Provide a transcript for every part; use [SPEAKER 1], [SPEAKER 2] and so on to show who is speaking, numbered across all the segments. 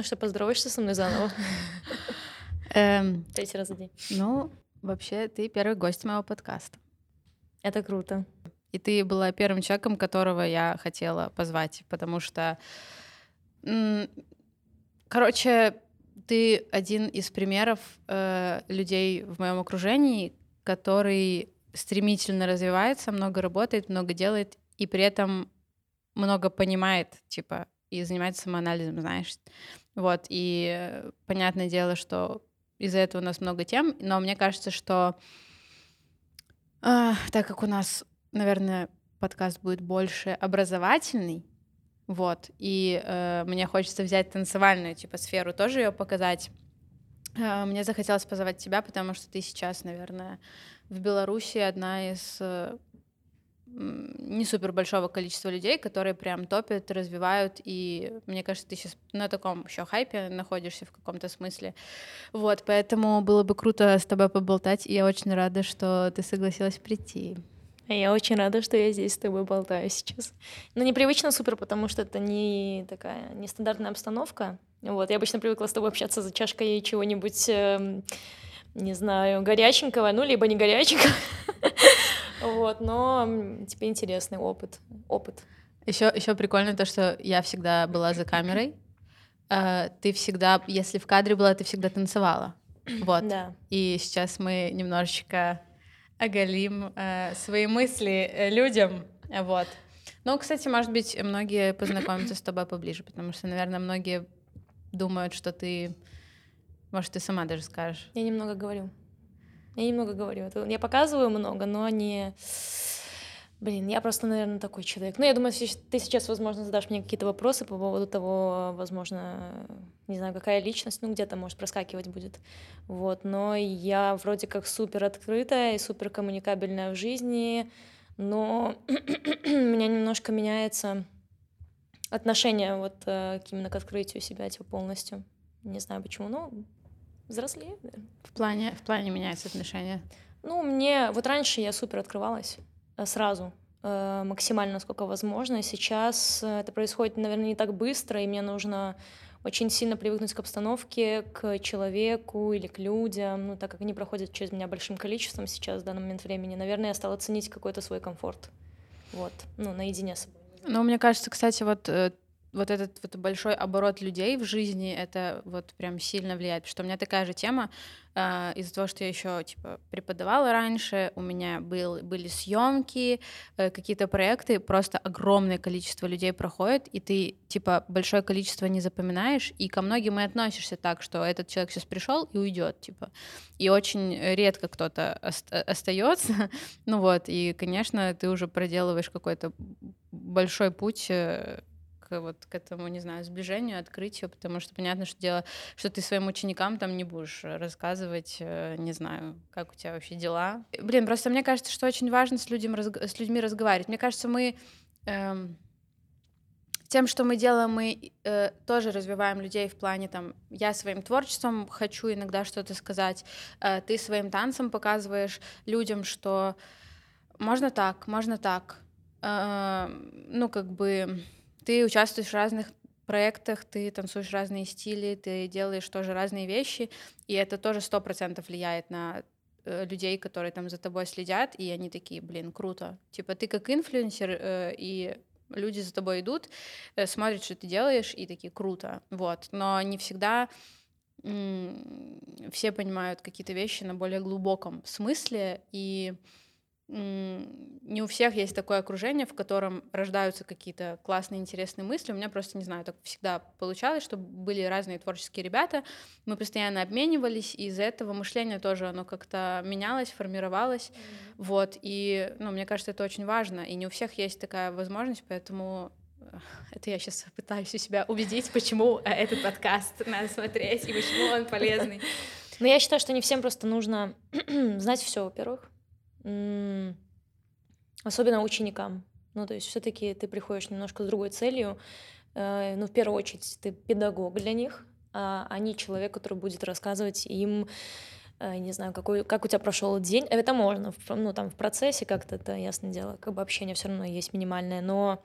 [SPEAKER 1] Ну что, поздороваешься со мной заново?
[SPEAKER 2] Эм,
[SPEAKER 1] Третий раз за день.
[SPEAKER 2] ну, вообще, ты первый гость моего подкаста.
[SPEAKER 1] Это круто.
[SPEAKER 2] И ты была первым человеком, которого я хотела позвать, потому что, короче, ты один из примеров э, людей в моем окружении, который стремительно развивается, много работает, много делает, и при этом много понимает, типа, и занимается самоанализом, знаешь. Вот, и э, понятное дело, что из-за этого у нас много тем, но мне кажется, что а, так как у нас, наверное, подкаст будет больше образовательный, вот, и э, мне хочется взять танцевальную, типа, сферу, тоже ее показать. Э, мне захотелось позвать тебя, потому что ты сейчас, наверное, в Беларуси одна из э, не супер большого количества людей, которые прям топят, развивают, и мне кажется, ты сейчас на таком еще хайпе находишься в каком-то смысле. Вот, поэтому было бы круто с тобой поболтать, и я очень рада, что ты согласилась прийти.
[SPEAKER 1] А Я очень рада, что я здесь с тобой болтаю сейчас. Ну, непривычно супер, потому что это не такая нестандартная обстановка. Вот, я обычно привыкла с тобой общаться за чашкой чего-нибудь, эм, не знаю, горяченького, ну, либо не горяченького. Вот, но тебе интересный опыт. Опыт.
[SPEAKER 2] Еще, еще прикольно то, что я всегда была за камерой. Э, Ты всегда, если в кадре была, ты всегда танцевала. Вот.
[SPEAKER 1] Да.
[SPEAKER 2] И сейчас мы немножечко оголим э, свои мысли э, людям. Вот. Ну, кстати, может быть, многие познакомятся с тобой поближе, потому что, наверное, многие думают, что ты... Может, ты сама даже скажешь.
[SPEAKER 1] Я немного говорю. Я немного говорю. Я показываю много, но не... Блин, я просто, наверное, такой человек. Ну, я думаю, ты сейчас, возможно, задашь мне какие-то вопросы по поводу того, возможно, не знаю, какая личность, ну, где-то, может, проскакивать будет. Вот, но я вроде как супер открытая и супер коммуникабельная в жизни, но у меня немножко меняется отношение вот э, к- именно к открытию себя, типа, полностью. Не знаю почему, но взрослею, наверное.
[SPEAKER 2] В плане, в плане меняются отношения.
[SPEAKER 1] Ну, мне вот раньше я супер открывалась э, сразу, э, максимально, насколько возможно. Сейчас э, это происходит, наверное, не так быстро, и мне нужно очень сильно привыкнуть к обстановке, к человеку или к людям, ну, так как они проходят через меня большим количеством сейчас в данный момент времени. Наверное, я стала ценить какой-то свой комфорт. Вот, ну, наедине с собой.
[SPEAKER 2] Ну, мне кажется, кстати, вот, вот этот вот большой оборот людей в жизни, это вот прям сильно влияет. Потому что у меня такая же тема, э, из-за того, что я еще типа преподавала раньше, у меня был, были съемки, э, какие-то проекты, просто огромное количество людей проходит, и ты типа большое количество не запоминаешь, и ко многим и относишься так, что этот человек сейчас пришел и уйдет, типа. И очень редко кто-то остается. ну вот, и, конечно, ты уже проделываешь какой-то большой путь э, вот к этому, не знаю, сближению, открытию, потому что понятно, что дело, что ты своим ученикам там не будешь рассказывать, э, не знаю, как у тебя вообще дела. Блин, просто мне кажется, что очень важно с, людям, с людьми разговаривать. Мне кажется, мы эм, тем, что мы делаем, мы э, тоже развиваем людей в плане там, я своим творчеством хочу иногда что-то сказать, э, ты своим танцем показываешь людям, что можно так, можно так. Э, ну, как бы ты участвуешь в разных проектах, ты танцуешь разные стили, ты делаешь тоже разные вещи, и это тоже сто процентов влияет на э, людей, которые там за тобой следят, и они такие, блин, круто. Типа ты как инфлюенсер, э, и люди за тобой идут, э, смотрят, что ты делаешь, и такие, круто. Вот. Но не всегда все понимают какие-то вещи на более глубоком смысле, и не у всех есть такое окружение, в котором рождаются какие-то классные, интересные мысли. У меня просто, не знаю, так всегда получалось, что были разные творческие ребята, мы постоянно обменивались, и из-за этого мышление тоже, оно как-то менялось, формировалось, вот, и, ну, мне кажется, это очень важно, и не у всех есть такая возможность, поэтому э, это я сейчас пытаюсь у себя убедить, почему э, этот подкаст надо смотреть и почему он полезный.
[SPEAKER 1] Но я считаю, что не всем просто нужно знать все, во-первых. Особенно ученикам. Ну, то есть все-таки ты приходишь немножко с другой целью. Э, Ну, в первую очередь, ты педагог для них, а они человек, который будет рассказывать им, э, не знаю, какой, как у тебя прошел день. Это можно, ну, там, в процессе как-то, это ясное дело, как бы общение все равно есть минимальное, но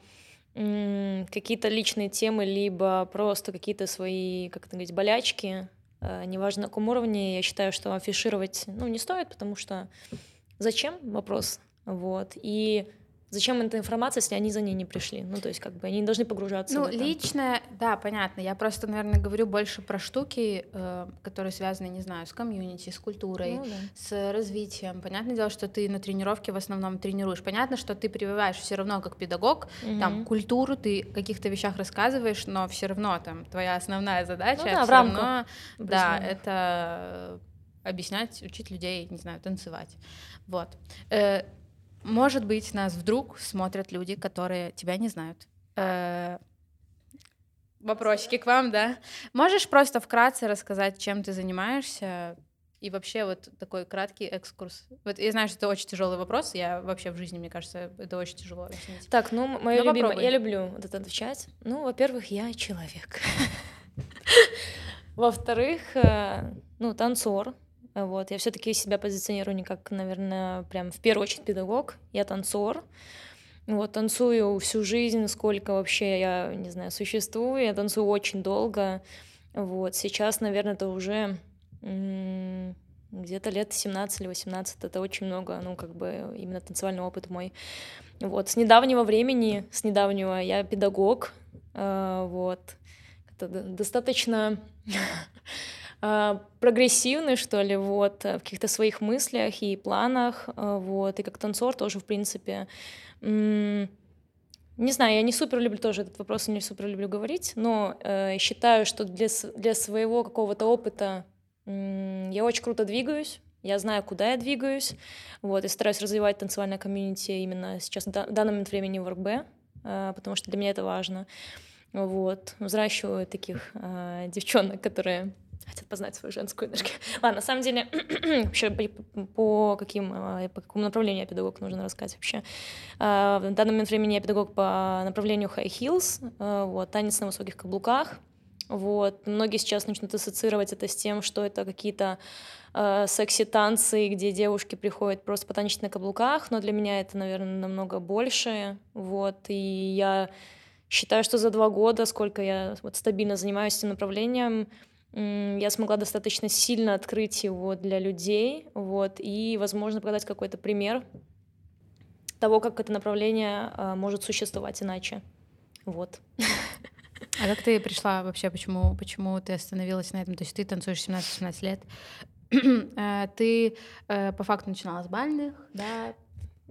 [SPEAKER 1] какие-то личные темы, либо просто какие-то свои, как это говорить, болячки, э, неважно на каком уровне, я считаю, что афишировать, ну, не стоит, потому что зачем? Вопрос. Вот. И Зачем эта информация, если они за ней не пришли? Ну, то есть, как бы они не должны погружаться
[SPEAKER 2] ну,
[SPEAKER 1] в это.
[SPEAKER 2] личное, да, понятно. Я просто, наверное, говорю больше про штуки, э, которые связаны, не знаю, с комьюнити, с культурой, ну, да. с развитием. Понятное дело, что ты на тренировке в основном тренируешь. Понятно, что ты прививаешь все равно как педагог, угу. там, культуру, ты о каких-то вещах рассказываешь, но все равно там твоя основная задача ну, да, в равно, да, это объяснять, учить людей, не знаю, танцевать. Вот. Э, может быть, нас вдруг смотрят люди, которые тебя не знают. Э, вопросики к вам, да? Можешь просто вкратце рассказать, чем ты занимаешься? И вообще вот такой краткий экскурс. Вот я знаю, что это очень тяжелый вопрос. Я вообще в жизни, мне кажется, это очень тяжело объяснить.
[SPEAKER 1] Так, ну, мое ну, любимое, я люблю вот это отвечать. Ну, во-первых, я человек. Во-вторых, э, ну, танцор, вот, я все-таки себя позиционирую не как, наверное, прям в первую очередь педагог, я танцор. Вот, танцую всю жизнь, сколько вообще я, не знаю, существую, я танцую очень долго. Вот, сейчас, наверное, это уже где-то лет 17 или 18, это очень много, ну, как бы именно танцевальный опыт мой. Вот, с недавнего времени, с недавнего я педагог, э, вот, это достаточно А, прогрессивный, что ли, вот, э, в каких-то своих мыслях и планах, э, вот, и как танцор тоже, в принципе, не знаю, я не супер люблю тоже этот вопрос, не супер люблю говорить, но э, считаю, что для, для своего какого-то опыта я очень круто двигаюсь, я знаю, куда я двигаюсь, вот, и стараюсь развивать танцевальное комьюнити именно сейчас, в данный момент времени в РБ, потому что для меня это важно, вот, взращиваю таких э, девчонок, которые хотят познать свою женскую энергию. Ладно, на самом деле, вообще по, каким, а, по какому направлению я педагог, нужно рассказать вообще. А, в данный момент времени я педагог по направлению high heels, а, вот, танец на высоких каблуках. Вот. Многие сейчас начнут ассоциировать это с тем, что это какие-то э, секси-танцы, где девушки приходят просто потанчить на каблуках, но для меня это, наверное, намного больше. Вот. И я считаю, что за два года, сколько я вот стабильно занимаюсь этим направлением, я смогла достаточно сильно открыть его для людей, вот, и, возможно, показать какой-то пример того, как это направление а, может существовать иначе. Вот.
[SPEAKER 2] А как ты пришла вообще, почему, почему ты остановилась на этом? То есть ты танцуешь 17-18 лет, э, ты э, по факту начинала с бальных, да?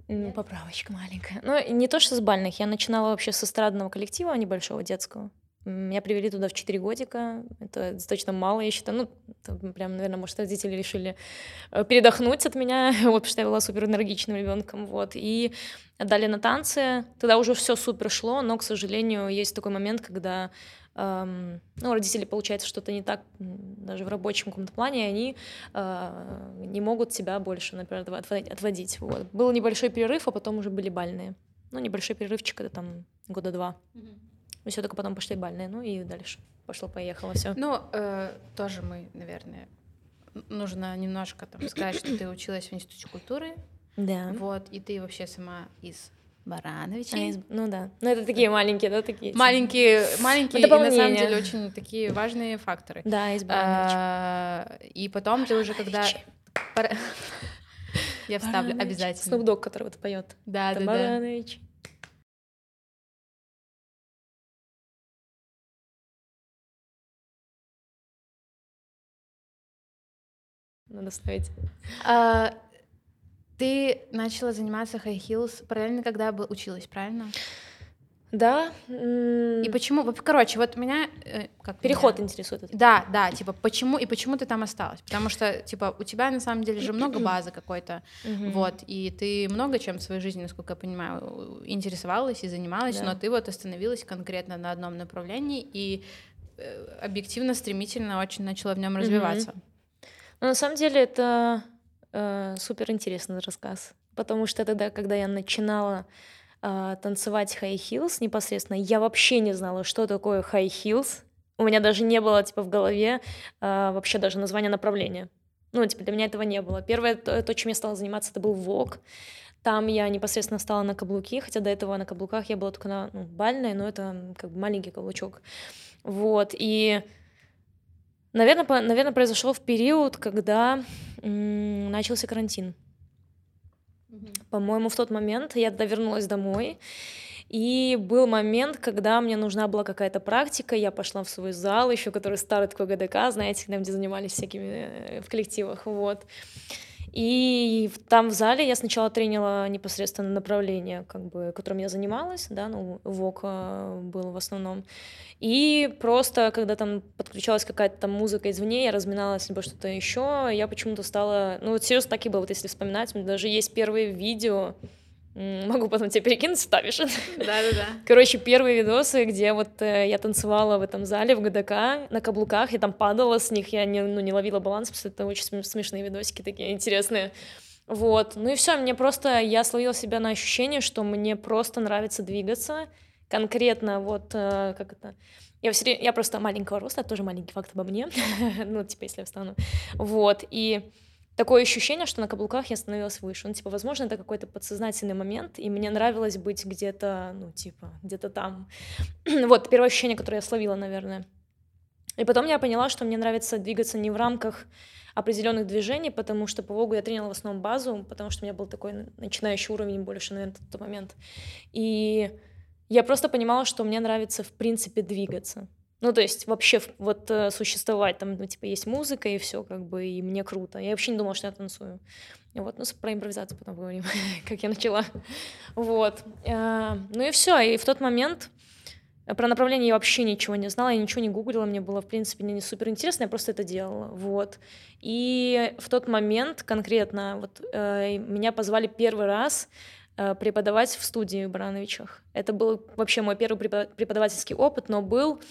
[SPEAKER 1] Ну, поправочка маленькая. Ну, не то, что с бальных. Я начинала вообще с эстрадного коллектива небольшого детского. Меня привели туда в 4 годика. Это достаточно мало, я считаю. Ну, прям, наверное, может, родители решили э, передохнуть от меня, вот, потому что я была супер энергичным ребенком, вот. И отдали на танцы. Тогда уже все супер шло, но, к сожалению, есть такой момент, когда эм, ну, родители, получается, что-то не так даже в рабочем каком-то плане, и они э, не могут себя больше, например, отводить. Вот. Был небольшой перерыв, а потом уже были бальные. Ну, небольшой перерывчик, это там года два. Mm-hmm. Мы все только потом пошли бальные, ну и дальше пошло-поехало все.
[SPEAKER 2] Ну, э, тоже мы, наверное, нужно немножко там сказать, что ты училась в Институте культуры.
[SPEAKER 1] Да.
[SPEAKER 2] Вот, и ты вообще сама из Барановича. А,
[SPEAKER 1] из... Ну да. Ну это такие маленькие, да, такие.
[SPEAKER 2] Маленькие, маленькие, и на самом деле очень такие важные факторы.
[SPEAKER 1] Да, из Барановича. А,
[SPEAKER 2] и потом ты уже когда... Я вставлю обязательно.
[SPEAKER 1] Снуп который вот поет.
[SPEAKER 2] Да, да, да.
[SPEAKER 1] Надо ставить.
[SPEAKER 2] А, ты начала заниматься high heels параллельно, когда бы училась, правильно?
[SPEAKER 1] Да.
[SPEAKER 2] И почему? Короче, вот меня
[SPEAKER 1] э, как переход меня? интересует. Это.
[SPEAKER 2] Да, да, типа почему и почему ты там осталась? Потому что типа у тебя на самом деле же много базы какой-то, вот, и ты много чем в своей жизни, насколько я понимаю, интересовалась и занималась, да. но ты вот остановилась конкретно на одном направлении и э, объективно стремительно очень начала в нем развиваться.
[SPEAKER 1] Но на самом деле это э, супер интересный рассказ, потому что тогда, когда я начинала э, танцевать high heels непосредственно, я вообще не знала, что такое high heels. У меня даже не было типа в голове э, вообще даже названия направления. Ну, типа для меня этого не было. Первое, то, то, чем я стала заниматься, это был вок. Там я непосредственно встала на каблуки, хотя до этого на каблуках я была только на ну, бальной, но это как бы маленький каблучок. Вот, и, наверное, по, наверное произошло в период, когда м- начался карантин. Mm-hmm. По-моему, в тот момент я тогда вернулась домой, и был момент, когда мне нужна была какая-то практика, я пошла в свой зал, еще который старый такой ГДК, знаете, где занимались всякими э, в коллективах, вот. И там в зале я сначала тренила непосредственно направление, как бы, которым я занималась, да, ну, ВОК э, был в основном. И просто, когда там подключалась какая-то там музыка извне, я разминалась либо что-то еще, я почему-то стала... Ну, вот серьезно так и было, вот если вспоминать, у меня даже есть первые видео, Могу потом тебе перекинуть, вставишь.
[SPEAKER 2] Да-да-да.
[SPEAKER 1] Короче, первые видосы, где вот э, я танцевала в этом зале в ГДК на каблуках, и там падала с них, я не, ну, не ловила баланс, потому что это очень смешные видосики такие интересные. Вот, ну и все, мне просто, я словила себя на ощущение, что мне просто нравится двигаться, конкретно вот, э, как это, я, все, я просто маленького роста, тоже маленький факт обо мне, ну, типа, если я встану, вот, и такое ощущение, что на каблуках я становилась выше. Ну, типа, возможно, это какой-то подсознательный момент, и мне нравилось быть где-то, ну, типа, где-то там. вот, первое ощущение, которое я словила, наверное. И потом я поняла, что мне нравится двигаться не в рамках определенных движений, потому что по Вогу я тренила в основном базу, потому что у меня был такой начинающий уровень больше, наверное, в тот момент. И я просто понимала, что мне нравится, в принципе, двигаться. Ну, то есть вообще вот э, существовать, там, ну, типа, есть музыка и все, как бы, и мне круто. Я вообще не думала, что я танцую. Вот, ну, про импровизацию потом поговорим, как я начала. Вот. Э, ну и все. И в тот момент про направление я вообще ничего не знала, я ничего не гуглила, мне было, в принципе, не супер интересно, я просто это делала, вот. И в тот момент конкретно вот э, меня позвали первый раз э, преподавать в студии в Барановичах. Это был вообще мой первый преподавательский опыт, но был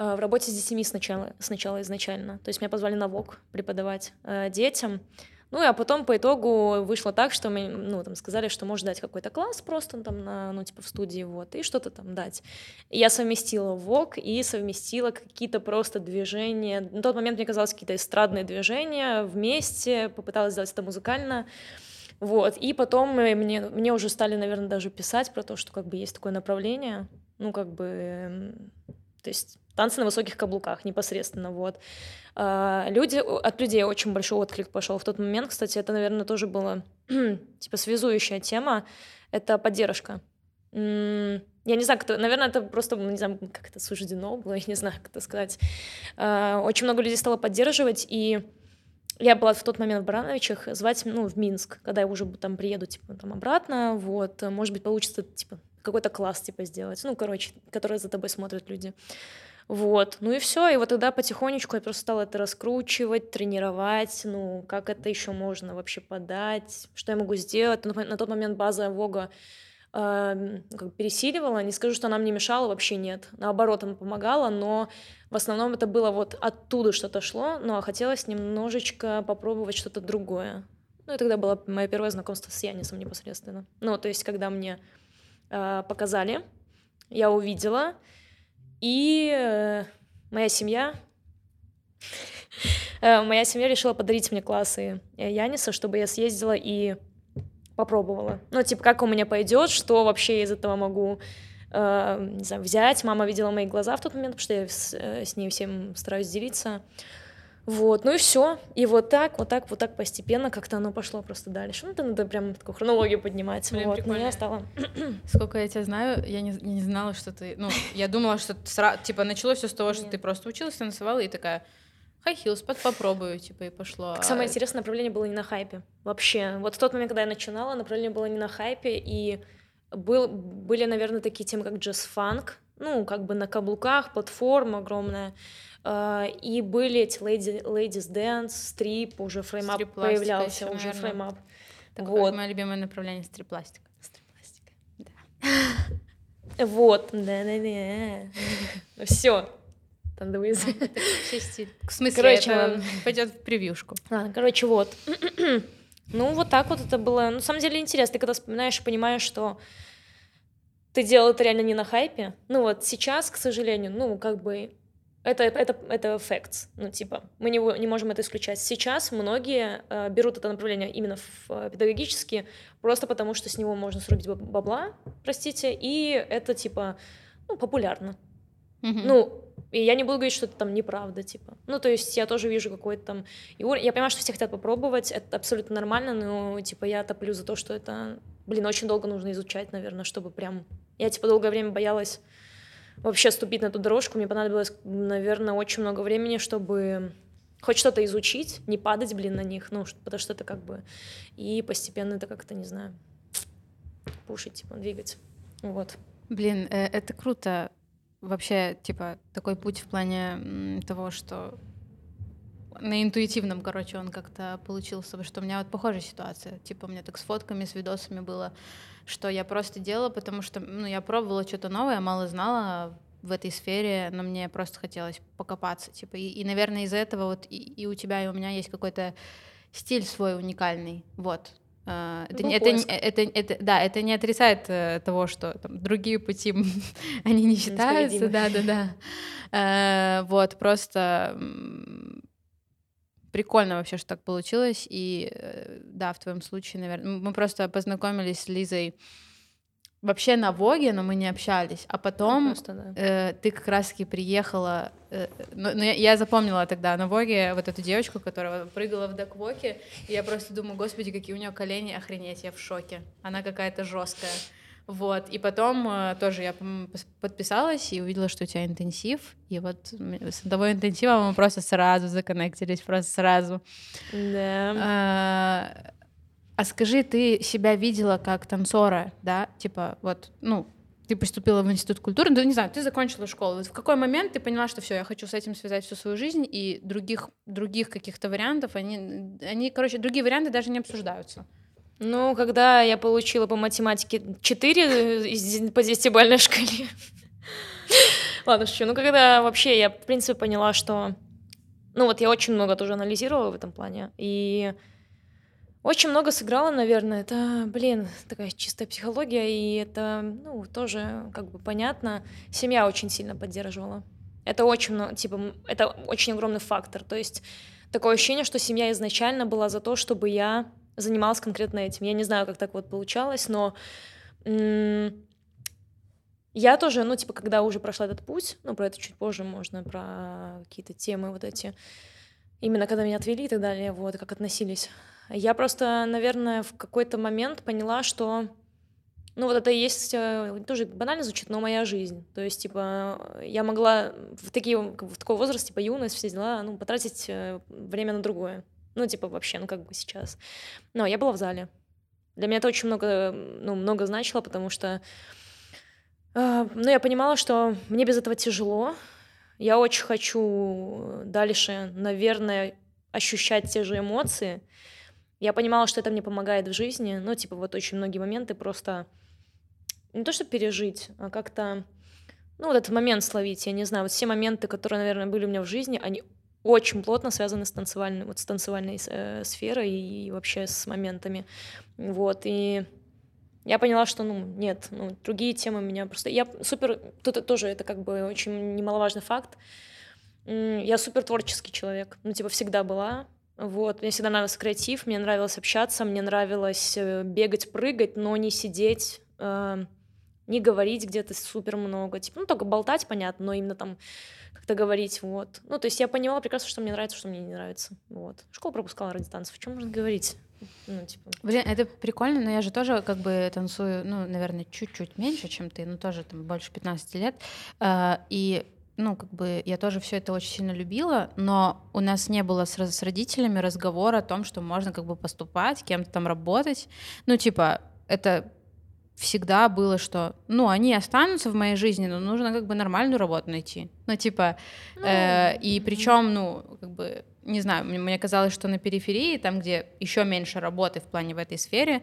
[SPEAKER 1] Э, в работе с детьми сначала, сначала изначально. То есть меня позвали на ВОК преподавать э, детям. Ну, а потом по итогу вышло так, что мы, ну, там сказали, что можно дать какой-то класс просто там, на, ну, типа в студии, вот, и что-то там дать. И я совместила ВОК и совместила какие-то просто движения. На тот момент мне казалось какие-то эстрадные движения вместе, попыталась сделать это музыкально. Вот, и потом мне, мне уже стали, наверное, даже писать про то, что как бы есть такое направление, ну, как бы, эм, то есть танцы на высоких каблуках непосредственно, вот. А, люди, от людей очень большой отклик пошел в тот момент, кстати, это, наверное, тоже была типа связующая тема, это поддержка. Я не знаю, кто, наверное, это просто, не знаю, как это суждено было, я не знаю, как это сказать. А, очень много людей стало поддерживать, и я была в тот момент в Барановичах, звать, ну, в Минск, когда я уже там приеду, типа, там обратно, вот, может быть, получится, типа, какой-то класс, типа, сделать, ну, короче, который за тобой смотрят люди. Вот, ну и все, и вот тогда потихонечку я просто стала это раскручивать, тренировать, ну, как это еще можно вообще подать, что я могу сделать. На, тот момент база Вога э, пересиливала, не скажу, что она мне мешала, вообще нет. Наоборот, она помогала, но в основном это было вот оттуда что-то шло, а хотелось немножечко попробовать что-то другое. Ну, и тогда было мое первое знакомство с Янисом непосредственно. Ну, то есть, когда мне э, показали, я увидела, и э, моя семья, э, моя семья решила подарить мне классы Яниса, чтобы я съездила и попробовала. Ну, типа, как у меня пойдет, что вообще я из этого могу э, не знаю, взять. Мама видела мои глаза в тот момент, потому что я с, э, с ней всем стараюсь делиться. Вот, ну и все. И вот так, вот так, вот так постепенно как-то оно пошло просто дальше. Ну, это надо прям такую хронологию поднимать. Блин, вот, прикольно. но я стала...
[SPEAKER 2] Сколько я тебя знаю, я не, не знала, что ты... Ну, я думала, что сразу, типа, началось все с того, что Нет. ты просто училась, танцевала и такая... High heels, под попробую, типа, и пошло.
[SPEAKER 1] Так самое интересное направление было не на хайпе. Вообще. Вот в тот момент, когда я начинала, направление было не на хайпе, и был, были, наверное, такие темы, как джаз-фанк, ну, как бы на каблуках, платформа огромная. Uh, и были эти lady, Ladies Dance, стрип, уже frame up появлялся, еще, уже frame up.
[SPEAKER 2] Такое вот. мое любимое направление стрип-пластика.
[SPEAKER 1] Стрип-пластика, да. Вот, да-да-да. Все. Тандуиз.
[SPEAKER 2] В смысле, короче, это пойдет в превьюшку.
[SPEAKER 1] А, короче, вот. ну, вот так вот это было. Ну, на самом деле интересно. Ты когда вспоминаешь и понимаешь, что ты делал это реально не на хайпе. Ну вот сейчас, к сожалению, ну как бы это, это, это facts, ну, типа, мы не, не можем это исключать. Сейчас многие э, берут это направление именно в э, педагогически, просто потому что с него можно срубить бабла, простите, и это, типа, ну, популярно. Mm-hmm. Ну, и я не буду говорить, что это там неправда, типа. Ну, то есть я тоже вижу какой-то там... Я понимаю, что все хотят попробовать, это абсолютно нормально, но, типа, я топлю за то, что это, блин, очень долго нужно изучать, наверное, чтобы прям... Я, типа, долгое время боялась вообще ступить на эту дорожку. Мне понадобилось, наверное, очень много времени, чтобы хоть что-то изучить, не падать, блин, на них, ну, потому что это как бы... И постепенно это как-то, не знаю, пушить, типа, двигать. Вот.
[SPEAKER 2] Блин, э, это круто. Вообще, типа, такой путь в плане того, что на интуитивном, короче, он как-то получился, потому что у меня вот похожая ситуация. Типа, у меня так с фотками, с видосами было, что я просто делала, потому что, ну, я пробовала что-то новое, мало знала в этой сфере, но мне просто хотелось покопаться, типа, и, и наверное, из-за этого вот и, и у тебя, и у меня есть какой-то стиль свой уникальный, вот, это, это, это, это, это, да, это не отрицает э, того, что там, другие пути они не считаются, да, да, да. Э, вот просто прикольно вообще, что так получилось. И э, да, в твоем случае, наверное, мы просто познакомились с Лизой вообще на Воге, но мы не общались. А потом ну, просто, да. э, ты как раз-таки приехала. Э, ну, ну, я, я запомнила тогда на Воге вот эту девочку, которая прыгала в деквоке. И я просто думаю, господи, какие у нее колени, охренеть, я в шоке. Она какая-то жесткая. Вот, и потом э, тоже я подписалась и увидела, что у тебя интенсив, и вот с того интенсива мы просто сразу законнектились, просто сразу.
[SPEAKER 1] Да.
[SPEAKER 2] А, а скажи, ты себя видела как танцора, да? Типа, вот, ну, ты поступила в институт культуры, ну, не знаю, ты закончила школу. Вот в какой момент ты поняла, что все, я хочу с этим связать всю свою жизнь, и других, других каких-то вариантов, они, они, короче, другие варианты даже не обсуждаются?
[SPEAKER 1] Ну, когда я получила по математике 4 по 10-бальной шкале. Ладно, шучу. Ну, когда вообще я, в принципе, поняла, что... Ну, вот я очень много тоже анализировала в этом плане. И очень много сыграла, наверное. Это, блин, такая чистая психология, и это, ну, тоже как бы понятно. Семья очень сильно поддерживала. Это очень, ну, типа, это очень огромный фактор. То есть такое ощущение, что семья изначально была за то, чтобы я занималась конкретно этим. Я не знаю, как так вот получалось, но я тоже, ну, типа, когда уже прошла этот путь, ну, про это чуть позже можно, про какие-то темы вот эти, именно когда меня отвели и так далее, вот, как относились. Я просто, наверное, в какой-то момент поняла, что, ну, вот это и есть, э, тоже банально звучит, но моя жизнь. То есть, типа, я могла в, такие, в такой возраст, типа, юность, все дела, ну, потратить э, время на другое. Ну, типа, вообще, ну, как бы сейчас. Но я была в зале. Для меня это очень много, ну, много значило, потому что, э, ну, я понимала, что мне без этого тяжело. Я очень хочу дальше, наверное, ощущать те же эмоции. Я понимала, что это мне помогает в жизни. Ну, типа, вот очень многие моменты просто не то, что пережить, а как-то, ну, вот этот момент словить. Я не знаю, вот все моменты, которые, наверное, были у меня в жизни, они очень плотно связаны с танцевальной, вот с танцевальной э, сферой и вообще с моментами. Вот, и я поняла, что, ну, нет, ну, другие темы меня просто... Я супер... Тут тоже это как бы очень немаловажный факт. Я супер творческий человек, ну, типа, всегда была. Вот, мне всегда нравился креатив, мне нравилось общаться, мне нравилось э, бегать, прыгать, но не сидеть, э, не говорить где-то супер много. Типа, ну, только болтать, понятно, но именно там как-то говорить, вот. Ну, то есть я поняла прекрасно, что мне нравится, что мне не нравится, вот. Школу пропускала ради танцев, о чем можно говорить? Ну, типа.
[SPEAKER 2] Блин, это прикольно, но я же тоже как бы танцую, ну, наверное, чуть-чуть меньше, чем ты, ну, тоже там больше 15 лет, а, и ну, как бы я тоже все это очень сильно любила, но у нас не было с, с родителями разговора о том, что можно как бы поступать, кем-то там работать. Ну, типа, это всегда было, что, ну, они останутся в моей жизни, но нужно как бы нормальную работу найти. Ну, типа, ну, э, и причем, ну, как бы, не знаю, мне, мне казалось, что на периферии, там, где еще меньше работы в плане в этой сфере,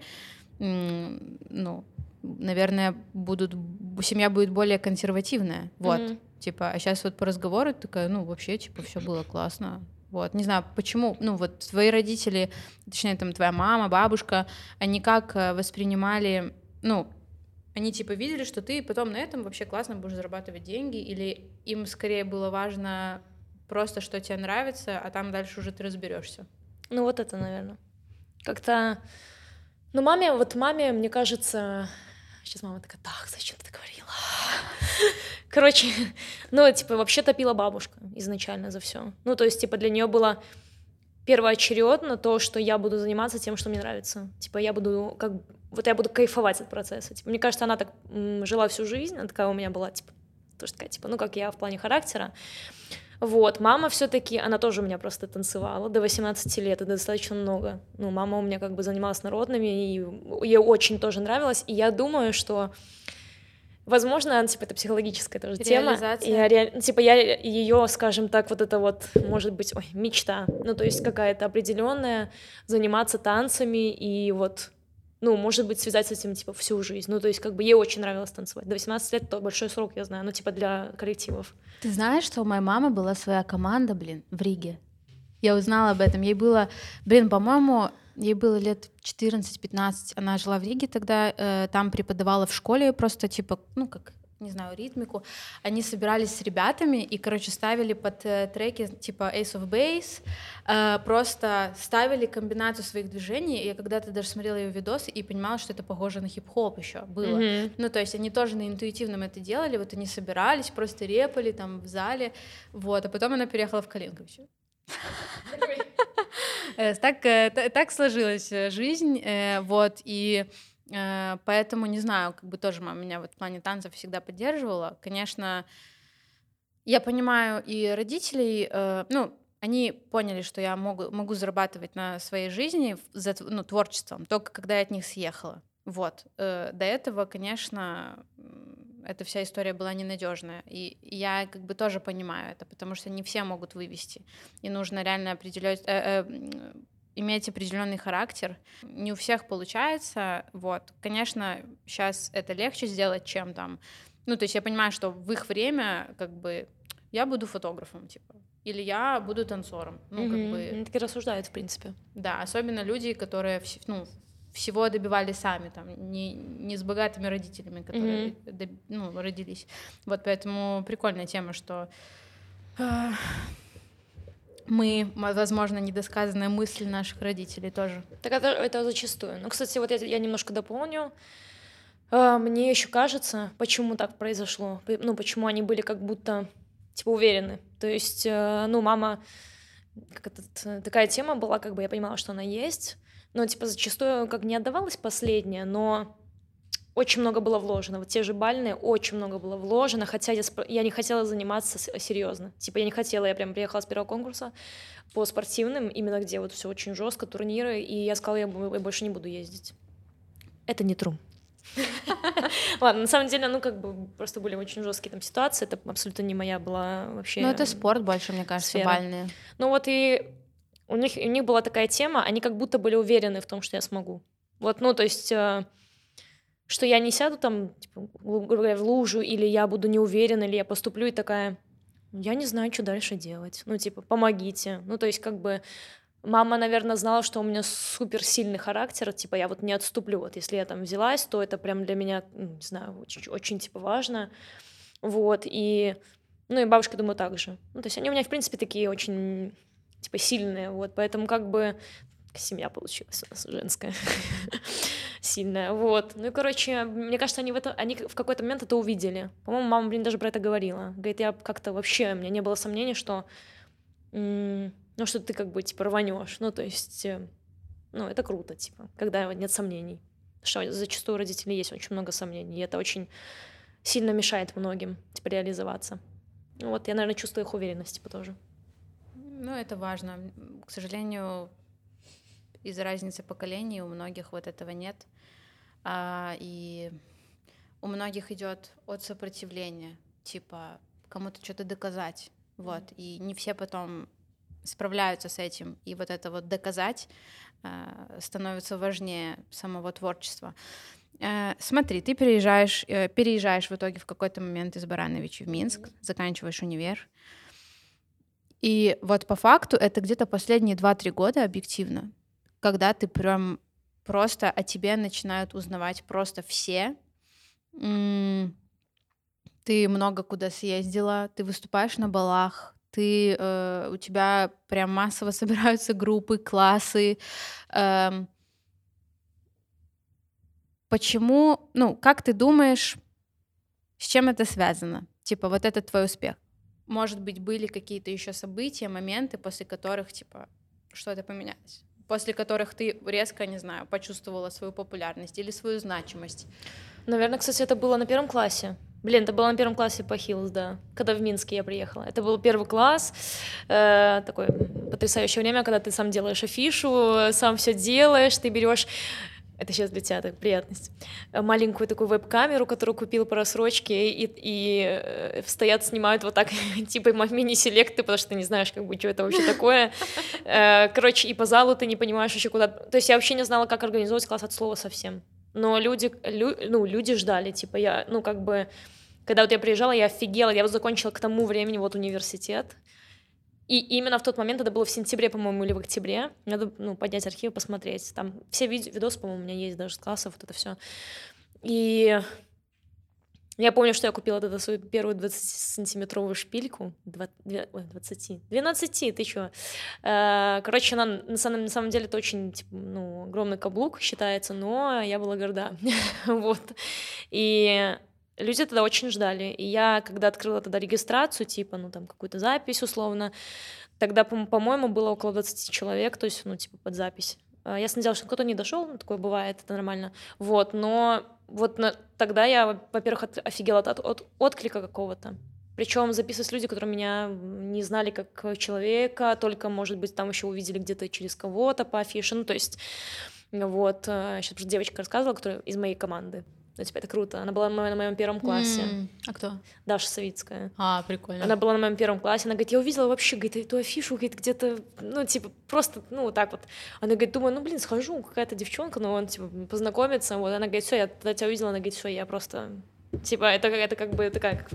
[SPEAKER 2] ну, наверное, будут, семья будет более консервативная, вот, mm-hmm. Типа, а сейчас вот по разговору такая, ну, вообще, типа, все было классно, вот, не знаю, почему, ну, вот твои родители, точнее, там, твоя мама, бабушка, они как э, воспринимали ну, Они типа видели, что ты потом на этом вообще классно будешь зарабатывать деньги, или им скорее было важно просто, что тебе нравится, а там дальше уже ты разберешься.
[SPEAKER 1] Ну вот это, наверное. Как-то... Ну, маме, вот маме, мне кажется... Сейчас мама такая, так, зачем ты говорила? Короче, ну, типа, вообще топила бабушка изначально за все. Ну, то есть, типа, для нее было первоочередно то, что я буду заниматься тем, что мне нравится. Типа, я буду как вот я буду кайфовать от процесса. Типа, мне кажется, она так жила всю жизнь, она такая у меня была, типа, тоже такая, типа, ну, как я в плане характера. Вот, мама все-таки, она тоже у меня просто танцевала до 18 лет, это достаточно много. Ну, мама у меня как бы занималась народными, и ей очень тоже нравилось, и я думаю, что Возможно, типа, это психологическая тоже тема. Я, ре... Ну, типа, я ее, скажем так, вот это вот, может быть, ой, мечта. Ну, то есть какая-то определенная, заниматься танцами и вот ну, может быть, связать с этим, типа, всю жизнь. Ну, то есть, как бы ей очень нравилось танцевать. До 18 лет это большой срок, я знаю, ну, типа, для коллективов.
[SPEAKER 3] Ты знаешь, что у моей мамы была своя команда, блин, в Риге? Я узнала об этом. Ей было, блин, по-моему, ей было лет 14-15. Она жила в Риге тогда, э, там преподавала в школе просто, типа, ну, как не знаю, ритмику, они собирались с ребятами и, короче, ставили под э, треки типа Ace of Base, э, просто ставили комбинацию своих движений, я когда-то даже смотрела ее видосы и понимала, что это похоже на хип-хоп еще было. Mm-hmm. Ну, то есть они тоже на интуитивном это делали, вот они собирались, просто репали там в зале, вот, а потом она переехала в Калинкович. Э, так, э, так сложилась жизнь, вот, и Э, поэтому не знаю, как бы тоже мама меня вот в плане танцев всегда поддерживала. Конечно, я понимаю и родителей, э, ну, они поняли, что я могу, могу зарабатывать на своей жизни за, ну, творчеством, только когда я от них съехала. Вот. Э, до этого, конечно, эта вся история была ненадежная. И я как бы тоже понимаю это, потому что не все могут вывести. И нужно реально определять, э, э, иметь определенный характер. Не у всех получается. Вот. Конечно, сейчас это легче сделать, чем там. Ну, то есть я понимаю, что в их время как бы я буду фотографом, типа, или я буду танцором. Ну, mm-hmm. как бы...
[SPEAKER 1] Они таки рассуждают, в принципе.
[SPEAKER 2] Да, особенно люди, которые, ну, всего добивались сами, там, не, не с богатыми родителями, которые mm-hmm. доб... ну, родились. Вот поэтому прикольная тема, что э, мы, возможно, недосказанная мысль наших родителей тоже.
[SPEAKER 1] Так это, это зачастую. Ну, кстати, вот я, я немножко дополню. А, мне еще кажется, почему так произошло. Ну, почему они были как будто, типа, уверены. То есть, э, ну, мама... Как это, такая тема была, как бы я понимала, что она есть. Но, типа, зачастую как не отдавалась последняя, но очень много было вложено. Вот те же бальные, очень много было вложено, хотя я, я не хотела заниматься серьезно. Типа я не хотела, я прям приехала с первого конкурса по спортивным, именно где вот все очень жестко, турниры, и я сказала, я больше не буду ездить. Это не тру. Ладно, на самом деле, ну, как бы просто были очень жесткие там ситуации, это абсолютно не моя была вообще.
[SPEAKER 3] Ну, это спорт больше, мне кажется, сфера. бальные.
[SPEAKER 1] Ну, вот и у них, у них была такая тема, они как будто были уверены в том, что я смогу. Вот, ну, то есть э, что я не сяду там, типа, в лужу, или я буду не уверена, или я поступлю и такая, я не знаю, что дальше делать. Ну, типа, помогите. Ну, то есть, как бы, мама, наверное, знала, что у меня супер сильный характер, типа, я вот не отступлю. Вот если я там взялась, то это прям для меня, ну, не знаю, очень, очень типа, важно. Вот, и, ну, и бабушка, думаю, так же. Ну, то есть они у меня, в принципе, такие очень, типа, сильные, вот, поэтому, как бы, семья получилась у нас женская сильная, вот. Ну и, короче, мне кажется, они в, это, они в какой-то момент это увидели. По-моему, мама, блин, даже про это говорила. Говорит, я как-то вообще, у меня не было сомнений, что, ну, что ты как бы, типа, рванешь. Ну, то есть, э, ну, это круто, типа, когда нет сомнений. Что зачастую у родителей есть очень много сомнений, и это очень сильно мешает многим, типа, реализоваться. Вот, я, наверное, чувствую их уверенность, типа, тоже.
[SPEAKER 2] Ну, это важно. К сожалению, из-за разницы поколений у многих вот этого нет. А, и у многих идет от сопротивления, типа кому-то что-то доказать. Вот. И не все потом справляются с этим. И вот это вот доказать э, становится важнее самого творчества. Э, смотри, ты переезжаешь, э, переезжаешь в итоге в какой-то момент из Барановича в Минск, mm-hmm. заканчиваешь универ. И вот по факту это где-то последние 2-3 года объективно когда ты прям просто о тебе начинают узнавать просто все, Ты много куда съездила, ты выступаешь на балах, ты, э, у тебя прям массово собираются группы, классы. Э, почему, ну, как ты думаешь, с чем это связано? Типа, вот это твой успех. Может быть, были какие-то еще события, моменты, после которых, типа, что-то поменялось? После которых ты резко, не знаю, почувствовала свою популярность или свою значимость?
[SPEAKER 1] Наверное, кстати, это было на первом классе. Блин, это было на первом классе по Хиллз, да, когда в Минске я приехала. Это был первый класс, э, такое потрясающее время, когда ты сам делаешь афишу, сам все делаешь, ты берешь это сейчас для тебя так приятность, маленькую такую веб-камеру, которую купил по рассрочке, и, и э, стоят, снимают вот так, типа мини-селекты, потому что ты не знаешь, как бы, что это вообще такое. Э, короче, и по залу ты не понимаешь еще куда... То есть я вообще не знала, как организовать класс от слова совсем. Но люди, лю, ну, люди ждали, типа, я, ну, как бы, когда вот я приезжала, я офигела, я вот закончила к тому времени вот университет, и именно в тот момент, это было в сентябре, по-моему, или в октябре, надо, ну, поднять архив, посмотреть, там все видео, видосы, по-моему, у меня есть даже с классов, вот это все, и я помню, что я купила тогда свою первую 20-сантиметровую шпильку. 20, ой, 20. 12, ты чё? Э, короче, она на самом, на самом деле это очень типа, ну, огромный каблук считается, но я была горда. вот. И люди тогда очень ждали. И я, когда открыла тогда регистрацию, типа, ну, там, какую-то запись условно, тогда, по-моему, было около 20 человек, то есть, ну, типа, под запись. Э, я надеялась, что кто-то не дошел, ну, такое бывает, это нормально. Вот, но вот на, тогда я, во-первых, от, офигела от, от отклика какого-то. Причем записывались люди, которые меня не знали как человека, только, может быть, там еще увидели где-то через кого-то по афише. Ну, то есть, вот, сейчас э, девочка рассказывала, которая из моей команды. Ну, типа, это круто. Она была на моем первом классе. Mm.
[SPEAKER 2] А кто?
[SPEAKER 1] Даша Савицкая.
[SPEAKER 2] А, прикольно.
[SPEAKER 1] Она была на моем первом классе. Она говорит, я увидела вообще, говорит, эту афишу, говорит, где-то, ну, типа, просто, ну, вот так вот. Она говорит, думаю, ну, блин, схожу, какая-то девчонка, ну, он, типа, познакомится. Вот, она говорит, все, я тогда тебя увидела, она говорит, все, я просто Типа, это, это как бы такая как,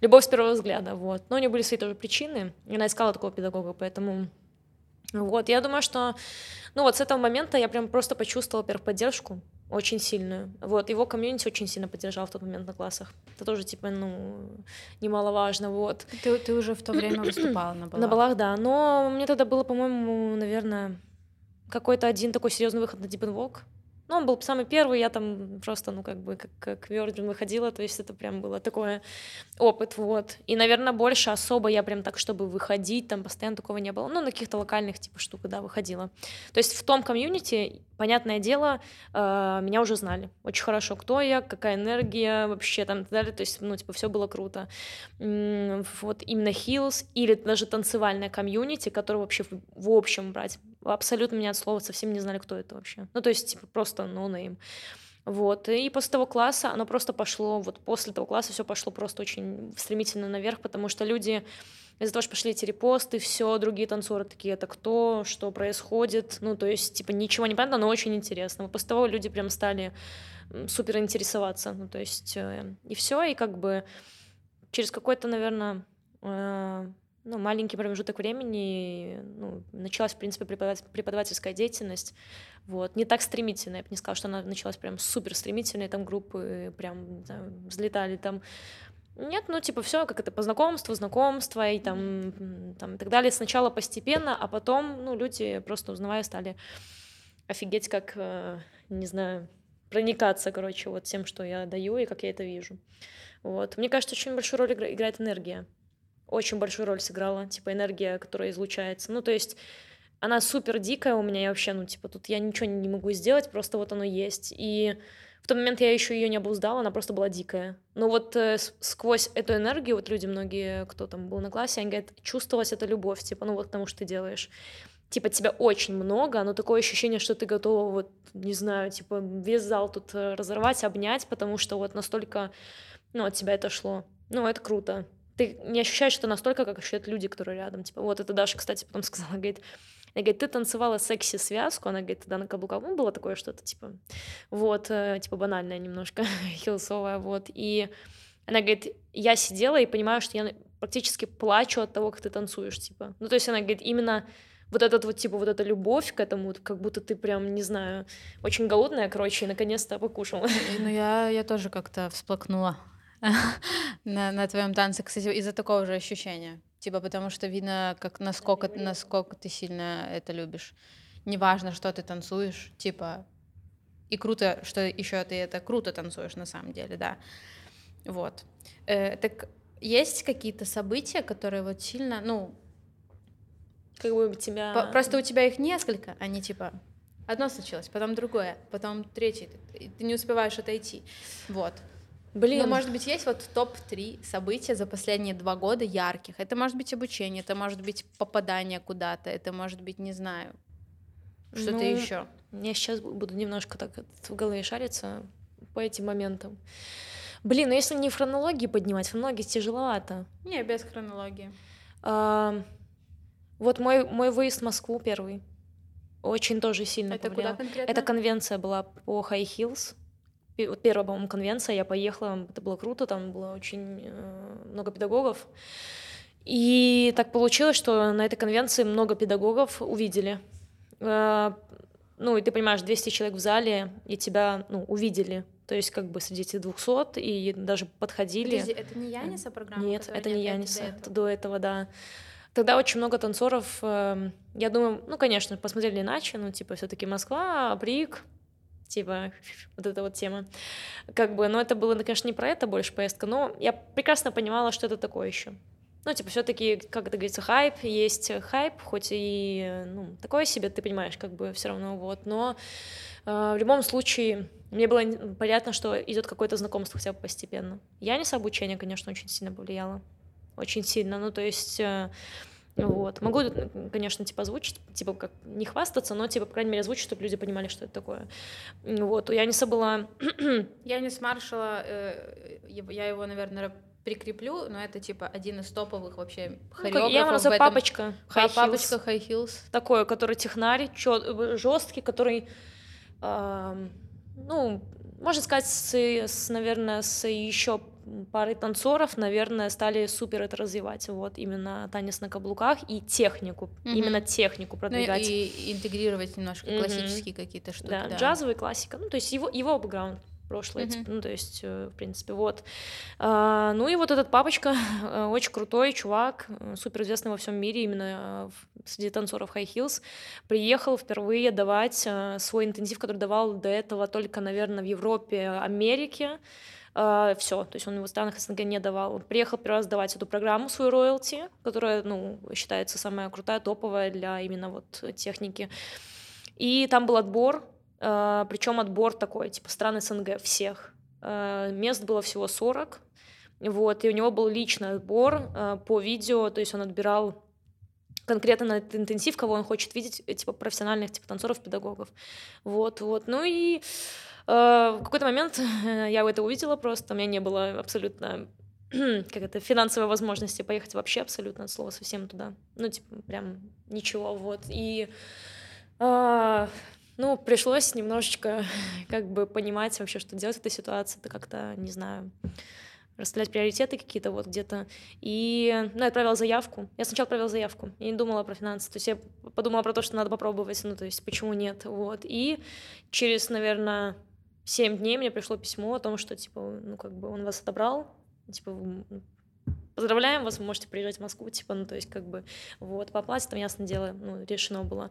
[SPEAKER 1] любовь с первого взгляда, вот. Но у нее были свои тоже причины. Она искала такого педагога, поэтому... Вот, я думаю, что, ну вот с этого момента я прям просто почувствовала, во-первых, поддержку, очень сильную. Вот, его комьюнити очень сильно поддержал в тот момент на классах. Это тоже, типа, ну, немаловажно, вот.
[SPEAKER 2] Ты, ты уже в то время выступала на балах?
[SPEAKER 1] На балах, да. Но мне тогда было, по-моему, наверное, какой-то один такой серьезный выход на Deep Walk. Ну, он был самый первый, я там просто, ну, как бы, как, как Virgin выходила, то есть это прям было такое опыт, вот. И, наверное, больше особо я прям так, чтобы выходить, там постоянно такого не было. Ну, на каких-то локальных, типа, штук, да, выходила. То есть в том комьюнити, понятное дело, э, меня уже знали очень хорошо, кто я, какая энергия вообще там так далее, то есть, ну, типа, все было круто. Вот именно Hills или даже танцевальная комьюнити, которую вообще в, в общем брать, абсолютно меня от слова совсем не знали, кто это вообще. Ну, то есть, типа, просто no name. Вот, и после того класса оно просто пошло, вот после того класса все пошло просто очень стремительно наверх, потому что люди из-за того, что пошли эти репосты, все, другие танцоры такие, это кто, что происходит, ну, то есть, типа, ничего не понятно, но очень интересно. После того люди прям стали супер интересоваться, ну, то есть, э, и все, и как бы через какой-то, наверное, э, ну, маленький промежуток времени ну, началась, в принципе, преподавательская деятельность. Вот. Не так стремительно, я бы не сказала, что она началась прям супер стремительно, там группы прям знаю, взлетали там. Нет, ну, типа, все как это по знакомству, знакомство и там, там и так далее. Сначала постепенно, а потом, ну, люди просто узнавая стали офигеть, как, э, не знаю, проникаться, короче, вот тем, что я даю и как я это вижу. Вот. Мне кажется, очень большую роль играет энергия очень большую роль сыграла, типа энергия, которая излучается. Ну, то есть она супер дикая у меня, я вообще, ну, типа, тут я ничего не могу сделать, просто вот оно есть. И в тот момент я еще ее не обуздала, она просто была дикая. Но вот э, сквозь эту энергию, вот люди многие, кто там был на классе, они говорят, чувствовалась эта любовь, типа, ну вот к тому, что ты делаешь. Типа, тебя очень много, но такое ощущение, что ты готова, вот, не знаю, типа, весь зал тут э, разорвать, обнять, потому что вот настолько, ну, от тебя это шло. Ну, это круто ты не ощущаешь это настолько, как ощущают люди, которые рядом. Типа, вот это Даша, кстати, потом сказала, говорит, она говорит, ты танцевала секси-связку, она говорит, тогда на каблуках, ну, было такое что-то, типа, вот, э, типа, банальное немножко, хилсовое, вот, и она говорит, я сидела и понимаю, что я практически плачу от того, как ты танцуешь, типа, ну, то есть она говорит, именно вот этот вот, типа, вот эта любовь к этому, как будто ты прям, не знаю, очень голодная, короче, и наконец-то покушала.
[SPEAKER 2] Ну, я, я тоже как-то всплакнула на, на твоем танце, кстати, из-за такого же ощущения. Типа, потому что видно, как насколько, насколько ты сильно это любишь. Неважно, что ты танцуешь, типа, и круто, что еще ты это круто танцуешь на самом деле, да. Вот. Э, так есть какие-то события, которые вот сильно, ну,
[SPEAKER 1] как бы тебя...
[SPEAKER 2] По- просто у тебя их несколько, они типа одно случилось, потом другое, потом третье, ты не успеваешь отойти, вот. Блин. Ну, может быть, есть вот топ-3 события за последние два года ярких. Это может быть обучение, это может быть попадание куда-то, это может быть, не знаю, что-то ну, еще.
[SPEAKER 1] Я сейчас буду немножко так в голове шариться по этим моментам. Блин, ну если не в хронологии поднимать, в хронологии тяжеловато.
[SPEAKER 2] Не, без хронологии.
[SPEAKER 1] А, вот мой, мой выезд в Москву первый очень тоже сильно
[SPEAKER 2] Это
[SPEAKER 1] повлиял.
[SPEAKER 2] куда конкретно?
[SPEAKER 1] Это конвенция была по High Hills. Первая, по-моему, конвенция, я поехала, это было круто, там было очень э, много педагогов. И так получилось, что на этой конвенции много педагогов увидели. Э, ну, и ты понимаешь, 200 человек в зале, и тебя, ну, увидели то есть как бы среди этих 200 и даже подходили.
[SPEAKER 2] Подожди, это не Яниса программа?
[SPEAKER 1] Нет, это не Яниса, это до этого, да. Тогда очень много танцоров, э, я думаю, ну, конечно, посмотрели иначе, ну, типа, все таки Москва, Брик, типа, вот эта вот тема. Как бы, но это было, конечно, не про это больше поездка, но я прекрасно понимала, что это такое еще. Ну, типа, все-таки, как это говорится, хайп, есть хайп, хоть и, ну, такое себе, ты понимаешь, как бы все равно, вот, но э, в любом случае мне было понятно, что идет какое-то знакомство хотя бы постепенно. Я не с обучения, конечно, очень сильно повлияла, очень сильно, ну, то есть... Э, вот. Могу, конечно, типа озвучить, типа как не хвастаться, но типа, по крайней мере, озвучить, чтобы люди понимали, что это такое. Вот. У Яниса была...
[SPEAKER 2] Янис Маршала, э, я его, наверное, прикреплю, но это типа один из топовых вообще хореографов. Ну,
[SPEAKER 1] я его называю папочка.
[SPEAKER 2] High heels. папочка High Heels.
[SPEAKER 1] Такой, который технарь, жесткий, который, э, ну, можно сказать, с, с, наверное, с еще парой танцоров, наверное, стали супер это развивать, вот, именно танец на каблуках и технику, mm-hmm. именно технику ну продвигать.
[SPEAKER 2] Ну, и интегрировать немножко mm-hmm. классические какие-то штуки.
[SPEAKER 1] Да, да, джазовая классика, ну, то есть его, его бэкграунд прошлое, mm-hmm. типа, ну, то есть, э, в принципе, вот. А, ну и вот этот папочка, э, очень крутой чувак, э, супер известный во всем мире, именно среди танцоров High Heels, приехал впервые давать свой интенсив, который давал до этого только, наверное, в Европе, Америке, Uh, все, то есть он его в странах СНГ не давал. Он приехал первый раз давать эту программу, свою роялти, которая, ну, считается самая крутая, топовая для именно вот техники. И там был отбор, а, причем отбор такой, типа страны СНГ всех. А, мест было всего 40, вот, и у него был личный отбор а, по видео, то есть он отбирал конкретно на этот интенсив, кого он хочет видеть, э, типа профессиональных типа танцоров, педагогов. Вот, вот. Ну и э, в какой-то момент я это увидела просто, у меня не было абсолютно как это, финансовой возможности поехать вообще абсолютно от слова совсем туда. Ну, типа, прям ничего, вот. И э, ну, пришлось немножечко как бы понимать вообще, что делать в этой ситуации, это как-то, не знаю, расставлять приоритеты какие-то вот где-то. И, ну, я отправила заявку. Я сначала отправила заявку. Я не думала про финансы. То есть я подумала про то, что надо попробовать, ну, то есть почему нет, вот. И через, наверное, 7 дней мне пришло письмо о том, что, типа, ну, как бы он вас отобрал, типа, поздравляем вас, вы можете приезжать в Москву, типа, ну, то есть, как бы, вот, по оплате там, ясно дело, ну, решено было,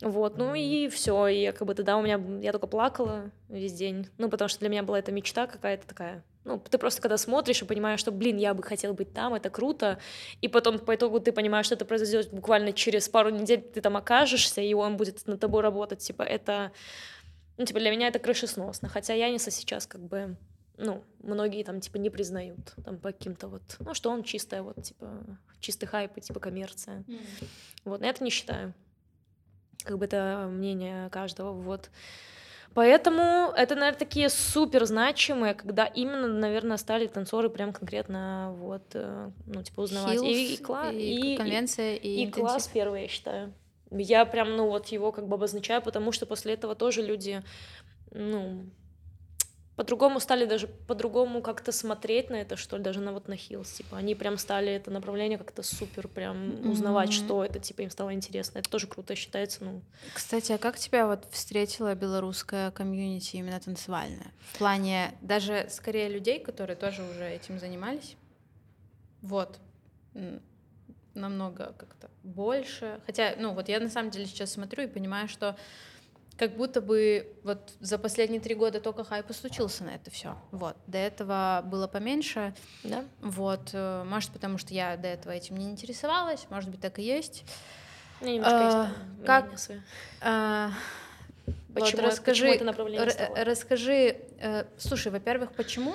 [SPEAKER 1] вот, ну, и все, и как бы тогда у меня, я только плакала весь день, ну, потому что для меня была эта мечта какая-то такая, ну, ты просто когда смотришь и понимаешь, что, блин, я бы хотел быть там, это круто, и потом по итогу ты понимаешь, что это произойдет буквально через пару недель, ты там окажешься, и он будет над тобой работать, типа, это, ну, типа, для меня это крышесносно, хотя Яниса сейчас как бы ну, многие там, типа, не признают, там, по каким-то вот, ну, что он чистая, вот, типа, чистый хайп и, типа, коммерция. Mm. Вот, но это не считаю. Как бы это мнение каждого, вот. Поэтому это, наверное, такие супер значимые, когда именно, наверное, стали танцоры прям конкретно вот, э, ну, типа, узнавать.
[SPEAKER 2] Hills, и, и, кла- и, и конвенция, и,
[SPEAKER 1] и, и класс первый, я считаю. Я прям, ну, вот его как бы обозначаю, потому что после этого тоже люди, ну, по-другому стали даже по-другому как-то смотреть на это, что ли, даже на вот на heels, типа, они прям стали это направление как-то супер прям узнавать, mm-hmm. что это, типа, им стало интересно, это тоже круто считается, ну.
[SPEAKER 2] Кстати, а как тебя вот встретила белорусская комьюнити именно танцевальная? В плане даже скорее людей, которые тоже уже этим занимались? Вот. Намного как-то больше. Хотя, ну, вот я на самом деле сейчас смотрю и понимаю, что как будто бы вот за последние три года только хайп и случился на это все. Вот. До этого было поменьше.
[SPEAKER 1] Да.
[SPEAKER 2] Вот. Э, может, потому что я до этого этим не интересовалась, может быть, так и есть.
[SPEAKER 1] Мне немножко а, есть
[SPEAKER 2] как, а, почему, вот расскажи, почему это направление стало? Расскажи, э, слушай, во-первых, почему?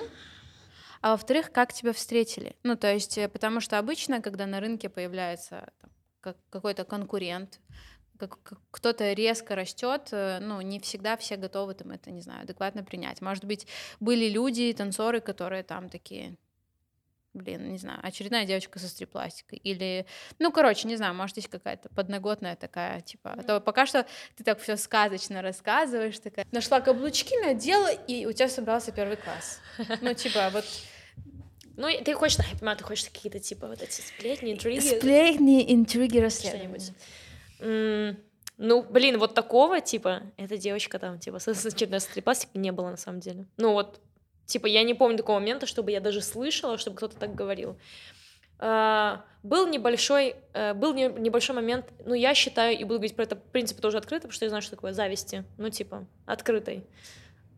[SPEAKER 2] А во-вторых, как тебя встретили? Ну, то есть, э, потому что обычно, когда на рынке появляется там, какой-то конкурент, как, как кто-то резко растет, э, ну, не всегда все готовы там это, не знаю, адекватно принять. Может быть, были люди, танцоры, которые там такие, блин, не знаю, очередная девочка со стрипластикой. Или, ну, короче, не знаю, может, есть какая-то подноготная такая, типа, mm-hmm. то пока что ты так все сказочно рассказываешь, такая, нашла каблучки, надела, и у тебя собрался первый класс. Ну, типа, вот
[SPEAKER 1] ну, ты хочешь, я понимаю, ты хочешь какие-то, типа, вот эти сплетни, интриги.
[SPEAKER 2] Сплетни, интриги, расследования.
[SPEAKER 1] Что-нибудь. Ну, блин, вот такого, типа, эта девочка там, типа, с очередной стрипластикой не было на самом деле. Ну вот, типа, я не помню такого момента, чтобы я даже слышала, чтобы кто-то так говорил. Uh, был небольшой, uh, был не, небольшой момент, ну, я считаю, и буду говорить про это, в принципе, тоже открыто, потому что я знаю, что такое зависти, ну, типа, открытой.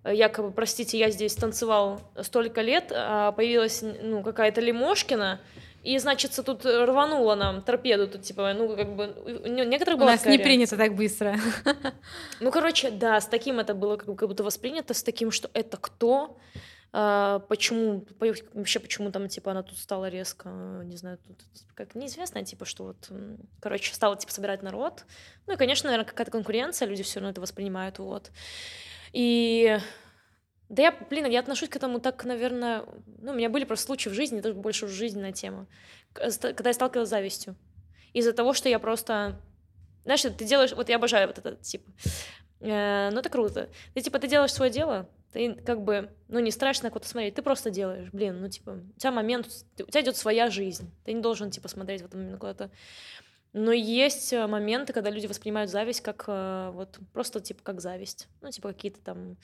[SPEAKER 1] Uh, якобы, простите, я здесь танцевал столько лет, а появилась, ну, какая-то Лимошкина, и, значит, тут рвануло нам торпеду, тут, типа, ну, как бы, у некоторых
[SPEAKER 2] У нас не реакция. принято так быстро.
[SPEAKER 1] Ну, короче, да, с таким это было как будто воспринято, с таким, что это кто, а, почему, вообще почему там, типа, она тут стала резко, не знаю, тут как неизвестно, типа, что вот, короче, стала, типа, собирать народ. Ну, и, конечно, наверное, какая-то конкуренция, люди все равно это воспринимают, вот. И да я, блин, я отношусь к этому так, наверное, ну, у меня были просто случаи в жизни, это больше жизненная тема, когда я сталкивалась с завистью. Из-за того, что я просто... Знаешь, ты делаешь... Вот я обожаю вот этот, типа... Э, ну, это круто. Ты, типа, ты делаешь свое дело, ты как бы, ну, не страшно кого-то смотреть, ты просто делаешь, блин, ну, типа, у тебя момент, у тебя идет своя жизнь, ты не должен, типа, смотреть в этом куда-то. Но есть э, моменты, когда люди воспринимают зависть как э, вот просто, типа, как зависть. Ну, типа, какие-то там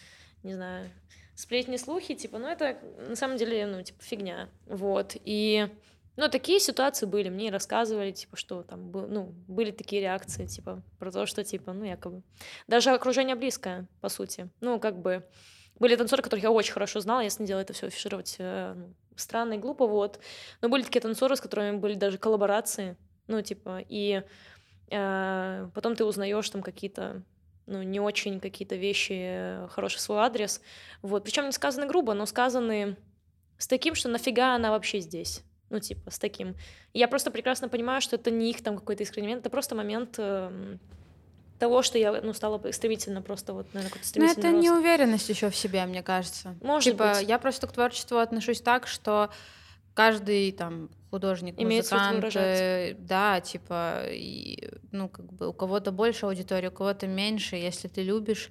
[SPEAKER 1] не знаю, сплетни, слухи, типа, ну, это на самом деле, ну, типа, фигня, вот, и, ну, такие ситуации были, мне рассказывали, типа, что там, ну, были такие реакции, типа, про то, что, типа, ну, якобы, даже окружение близкое, по сути, ну, как бы, были танцоры, которых я очень хорошо знала, я не делала это все афишировать э, ну, странно и глупо, вот, но были такие танцоры, с которыми были даже коллаборации, ну, типа, и э, потом ты узнаешь там какие-то ну, не очень какие-то вещи хорошие в свой адрес. Вот. Причем не сказаны грубо, но сказаны с таким, что нафига она вообще здесь. Ну, типа, с таким. я просто прекрасно понимаю, что это не их там какой-то искренний момент, это просто момент э, того, что я, ну, стала стремительно просто вот, наверное, какой-то стремительный
[SPEAKER 2] Ну, это рост. неуверенность еще в себе, мне кажется.
[SPEAKER 1] Может
[SPEAKER 2] типа,
[SPEAKER 1] быть.
[SPEAKER 2] я просто к творчеству отношусь так, что каждый там художник, Имеет музыкант, э, да, типа, и, ну, как бы у кого-то больше аудитории, у кого-то меньше, если ты любишь,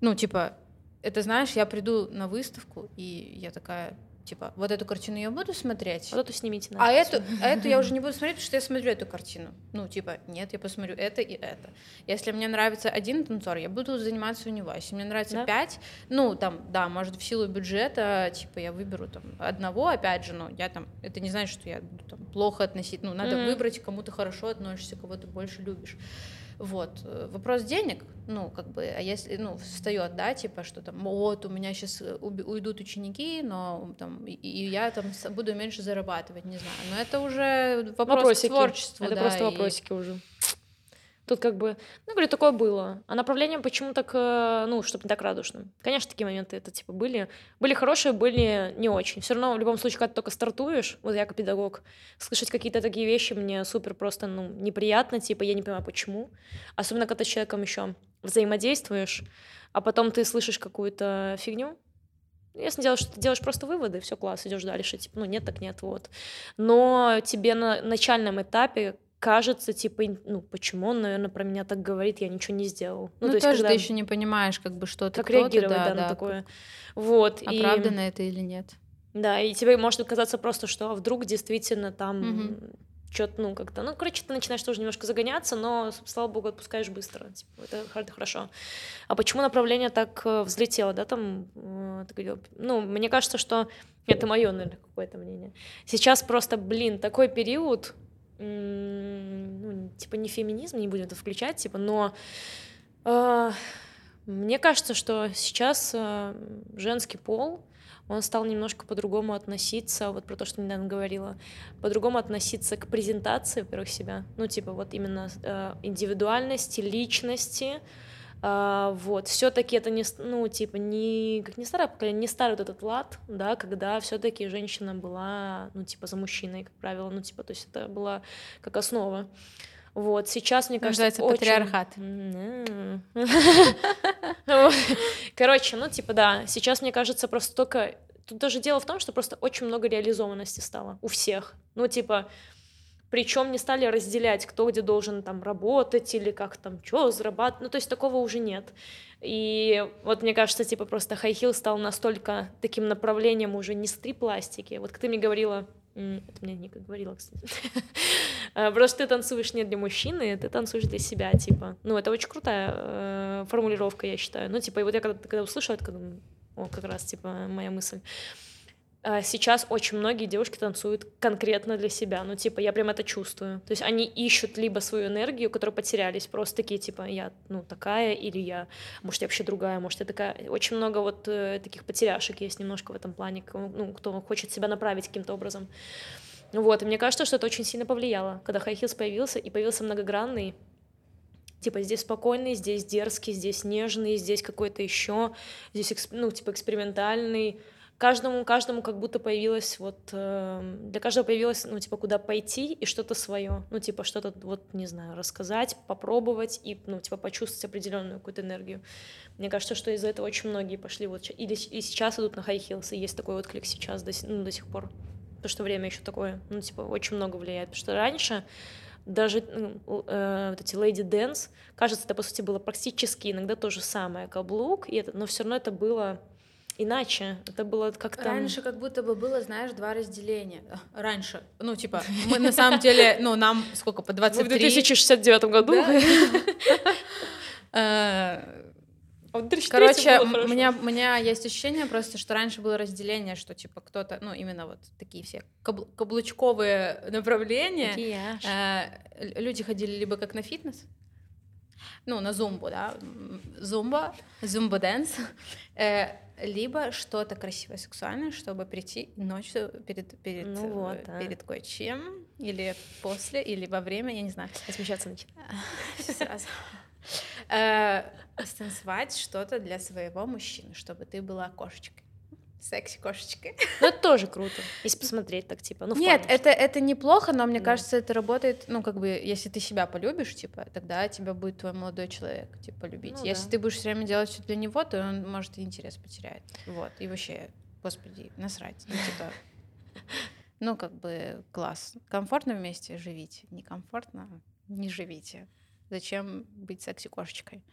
[SPEAKER 2] ну, типа, это знаешь, я приду на выставку, и я такая, типа, вот эту картину я буду смотреть.
[SPEAKER 1] Вот эту снимите.
[SPEAKER 2] А эту, а эту я уже не буду смотреть, потому что я смотрю эту картину. Ну, типа, нет, я посмотрю это и это. Если мне нравится один танцор, я буду заниматься у него. Если мне нравится да? пять, ну, там, да, может, в силу бюджета, типа, я выберу там одного, опять же, но я там, это не значит, что я буду там плохо относить, ну, надо mm-hmm. выбрать, кому ты хорошо относишься, кого ты больше любишь. Вот. Э, вопрос денег, ну, как бы, а если, ну, встает, да, типа, что там, вот, у меня сейчас э, уйдут ученики, но там, и, и я там буду меньше зарабатывать, не знаю. Но это уже вопрос вопросики. творчества.
[SPEAKER 1] Это да, просто вопросики и... уже. Тут как бы, ну, говорю, такое было. А направление почему так, ну, чтобы не так радужным. Конечно, такие моменты это, типа, были. Были хорошие, были не очень. Все равно, в любом случае, когда ты только стартуешь, вот я как педагог, слышать какие-то такие вещи мне супер просто, ну, неприятно, типа, я не понимаю, почему. Особенно, когда ты с человеком еще взаимодействуешь, а потом ты слышишь какую-то фигню, если делаешь, что ты делаешь просто выводы, все класс, идешь дальше, типа, ну нет, так нет, вот. Но тебе на начальном этапе кажется, типа, ну, почему он, наверное, про меня так говорит, я ничего не сделал.
[SPEAKER 2] Ну, ну то есть, тоже когда... ты еще не понимаешь, как бы, что ты
[SPEAKER 1] Как реагировать, да, да, на такое. Вот.
[SPEAKER 2] Оправдано и... это или нет.
[SPEAKER 1] Да, и тебе может казаться просто, что вдруг действительно там угу. что-то, ну, как-то, ну, короче, ты начинаешь тоже немножко загоняться, но, слава богу, отпускаешь быстро, типа, это, это хорошо. А почему направление так э, взлетело, да, там, э, ну, мне кажется, что это мое, наверное, какое-то мнение. Сейчас просто, блин, такой период, ну, типа, не феминизм, не будем это включать, типа, но э, мне кажется, что сейчас э, женский пол он стал немножко по-другому относиться, вот про то, что недавно говорила, по-другому относиться к презентации, во-первых, себя, ну, типа, вот именно э, индивидуальности, личности, э, вот, все-таки это не, ну, типа, не, как не старое поколение, не старый вот этот лад, да, когда все-таки женщина была, ну, типа, за мужчиной, как правило, ну, типа, то есть это была как основа. Вот, сейчас, мне кажется,
[SPEAKER 2] Называется очень... патриархат.
[SPEAKER 1] Короче, ну, типа, да, сейчас, мне кажется, просто только... Тут даже дело в том, что просто очень много реализованности стало у всех. Ну, типа, причем не стали разделять, кто где должен там работать или как там что зарабатывать, ну то есть такого уже нет. И вот мне кажется, типа просто heel стал настолько таким направлением уже не стрип-пластики. Вот как ты мне говорила это мне Ника говорила, кстати. А, просто ты танцуешь не для мужчины, ты танцуешь для себя, типа. Ну, это очень крутая э, формулировка, я считаю. Ну, типа, и вот я когда, когда услышала, это, о, как раз, типа, моя мысль. А, сейчас очень многие девушки танцуют конкретно для себя, ну, типа, я прям это чувствую. То есть они ищут либо свою энергию, которую потерялись, просто такие, типа, я, ну, такая, или я, может, я вообще другая, может, я такая. Очень много вот э, таких потеряшек есть немножко в этом плане, ну, кто хочет себя направить каким-то образом. Вот, и мне кажется, что это очень сильно повлияло, когда High Heels появился, и появился многогранный, типа здесь спокойный, здесь дерзкий, здесь нежный, здесь какой-то еще, здесь, ну, типа экспериментальный, каждому, каждому как будто появилось вот, э, для каждого появилось, ну, типа, куда пойти и что-то свое, ну, типа, что-то вот, не знаю, рассказать, попробовать и, ну, типа, почувствовать определенную какую-то энергию. Мне кажется, что из-за этого очень многие пошли вот, или и сейчас идут на high heels, и есть такой вот клик сейчас до, ну, до сих пор, потому что время еще такое, ну, типа, очень много влияет, потому что раньше даже ну, э, вот эти Lady Dance, кажется, это, по сути, было практически иногда то же самое, каблук, и это, но все равно это было иначе. Это было как-то...
[SPEAKER 2] Раньше как будто бы было, знаешь, два разделения. Раньше. Ну, типа, мы на самом деле, ну, нам сколько, по 23...
[SPEAKER 1] В 2069 году?
[SPEAKER 2] А Короче, у меня, у меня есть ощущение просто, что раньше было разделение, что типа кто-то, ну именно вот такие все кабл каблучковые направления. Э, люди ходили либо как на фитнес, ну на зумбу, да, зумба, зумба dance, э, либо что-то красивое, сексуальное, чтобы прийти ночью перед, перед, ну э, вот, а. перед кое-чем, или после, или во время, я не знаю.
[SPEAKER 1] Смещаться начинать.
[SPEAKER 2] Сразу. Э, станцевать что-то для своего мужчины, чтобы ты была кошечкой секси-кошечкой.
[SPEAKER 1] Ну, это тоже круто, если посмотреть так, типа, ну,
[SPEAKER 2] Нет, это, это неплохо, но мне да. кажется, это работает, ну, как бы, если ты себя полюбишь, типа, тогда тебя будет твой молодой человек, типа, любить. Ну, если да. ты будешь все время делать все для него, то он, может, и интерес потеряет. Вот, и вообще, господи, насрать. Ну, типа, ну, как бы, класс. Комфортно вместе живите, некомфортно не живите. Зачем быть секси-кошечкой?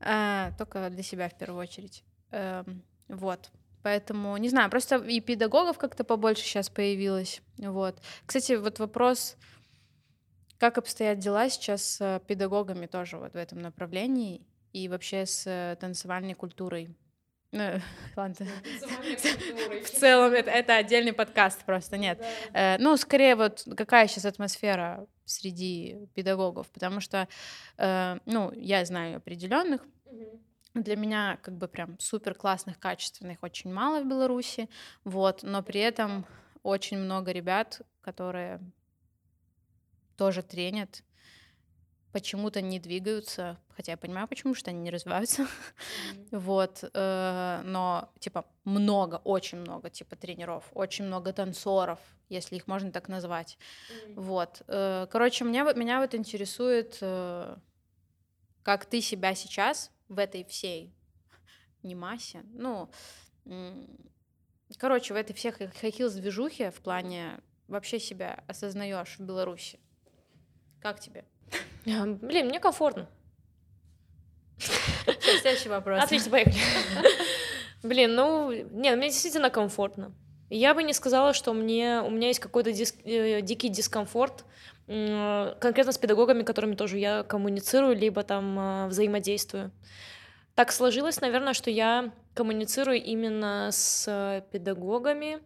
[SPEAKER 2] А, только для себя в первую очередь. Эм, вот. Поэтому, не знаю, просто и педагогов как-то побольше сейчас появилось. Вот. Кстати, вот вопрос, как обстоят дела сейчас с педагогами тоже вот в этом направлении и вообще с танцевальной культурой? Ну, ладно. В целом это, это отдельный подкаст просто, нет. Да. Э, ну, скорее вот какая сейчас атмосфера среди педагогов, потому что, э, ну, я знаю определенных, угу для меня как бы прям супер классных, качественных очень мало в Беларуси, вот, но при этом очень много ребят, которые тоже тренят, почему-то не двигаются, хотя я понимаю, почему, что они не развиваются, mm-hmm. вот, э, но, типа, много, очень много, типа, тренеров, очень много танцоров, если их можно так назвать, mm-hmm. вот, э, короче, меня, меня вот интересует, э, как ты себя сейчас в этой всей не массе, ну, короче, в этой всех хай движухе в плане вообще себя осознаешь в Беларуси? Как тебе?
[SPEAKER 1] Блин, мне комфортно.
[SPEAKER 2] Следующий вопрос.
[SPEAKER 1] Отлично, поехали. Блин, ну, не, мне действительно комфортно. Я бы не сказала, что мне, у меня есть какой-то дис, э, дикий дискомфорт конкретно с педагогами, которыми тоже я коммуницирую, либо там э, взаимодействую. Так сложилось, наверное, что я коммуницирую именно с педагогами,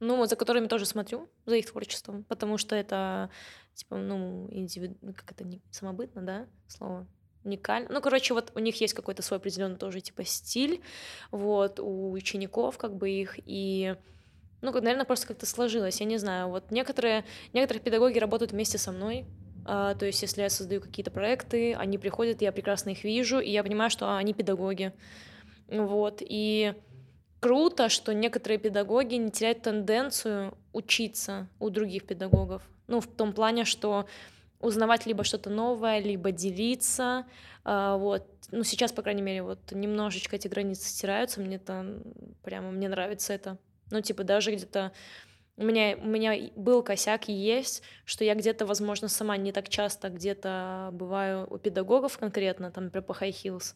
[SPEAKER 1] ну, вот за которыми тоже смотрю, за их творчеством, потому что это, типа, ну, индивиду... как это, не самобытно, да, слово? уникально. Ну, короче, вот у них есть какой-то свой определенный тоже, типа, стиль, вот, у учеников, как бы, их, и ну, наверное, просто как-то сложилось, я не знаю. Вот некоторые, некоторые педагоги работают вместе со мной, а, то есть если я создаю какие-то проекты, они приходят, я прекрасно их вижу, и я понимаю, что они педагоги. Вот, и круто, что некоторые педагоги не теряют тенденцию учиться у других педагогов. Ну, в том плане, что узнавать либо что-то новое, либо делиться. А, вот. Ну, сейчас, по крайней мере, вот немножечко эти границы стираются, мне это прямо, мне нравится это. Ну, типа, даже где-то у меня, у меня был косяк и есть, что я где-то, возможно, сама не так часто где-то бываю у педагогов конкретно, там, например, по High Heels,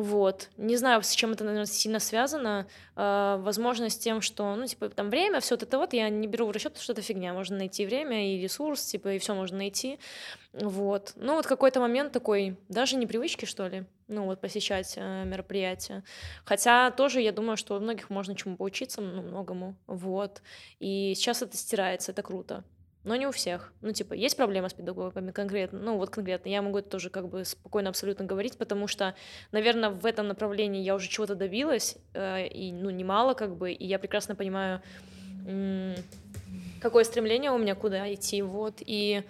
[SPEAKER 1] вот. Не знаю, с чем это, наверное, сильно связано. Э, возможно, с тем, что, ну, типа, там время, все вот это вот, я не беру в расчет, что это фигня. Можно найти время и ресурс, типа, и все можно найти. Вот. Ну, вот какой-то момент такой, даже непривычки, что ли, ну, вот посещать э, мероприятия. Хотя тоже я думаю, что у многих можно чему поучиться, ну, многому. Вот. И сейчас это стирается, это круто но не у всех. Ну, типа, есть проблема с педагогами конкретно? Ну, вот конкретно. Я могу это тоже как бы спокойно абсолютно говорить, потому что, наверное, в этом направлении я уже чего-то добилась, э, и, ну, немало как бы, и я прекрасно понимаю, какое стремление у меня, куда идти, вот, и,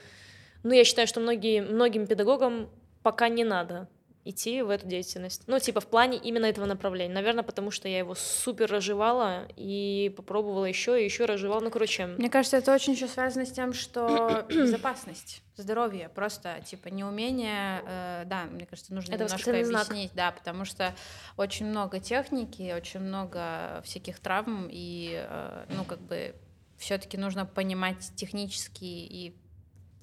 [SPEAKER 1] ну, я считаю, что многие, многим педагогам пока не надо идти в эту деятельность. Ну, типа, в плане именно этого направления. Наверное, потому что я его супер разжевала и попробовала еще и еще разжевала. Ну, короче.
[SPEAKER 2] Мне кажется, это очень еще связано с тем, что безопасность, здоровье, просто, типа, неумение, э, да, мне кажется, нужно это немножко объяснить, знак. да, потому что очень много техники, очень много всяких травм, и, э, ну, как бы, все-таки нужно понимать технически и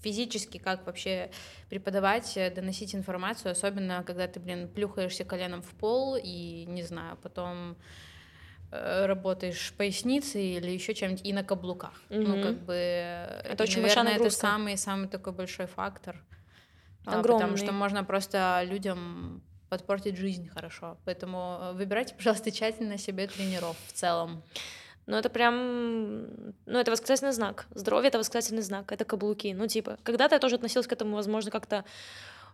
[SPEAKER 2] физически, как вообще преподавать, э, доносить информацию, особенно когда ты, блин, плюхаешься коленом в пол и, не знаю, потом э, работаешь поясницей или еще чем-нибудь и на каблуках. Mm-hmm. Ну, как бы... Это и, очень наверное, это самый-самый такой большой фактор. А, Огромный. Потому что можно просто людям подпортить жизнь хорошо. Поэтому э, выбирайте, пожалуйста, тщательно себе тренеров в целом.
[SPEAKER 1] Ну, это прям, ну, это восклицательный знак. Здоровье — это восклицательный знак, это каблуки. Ну, типа, когда-то я тоже относилась к этому, возможно, как-то,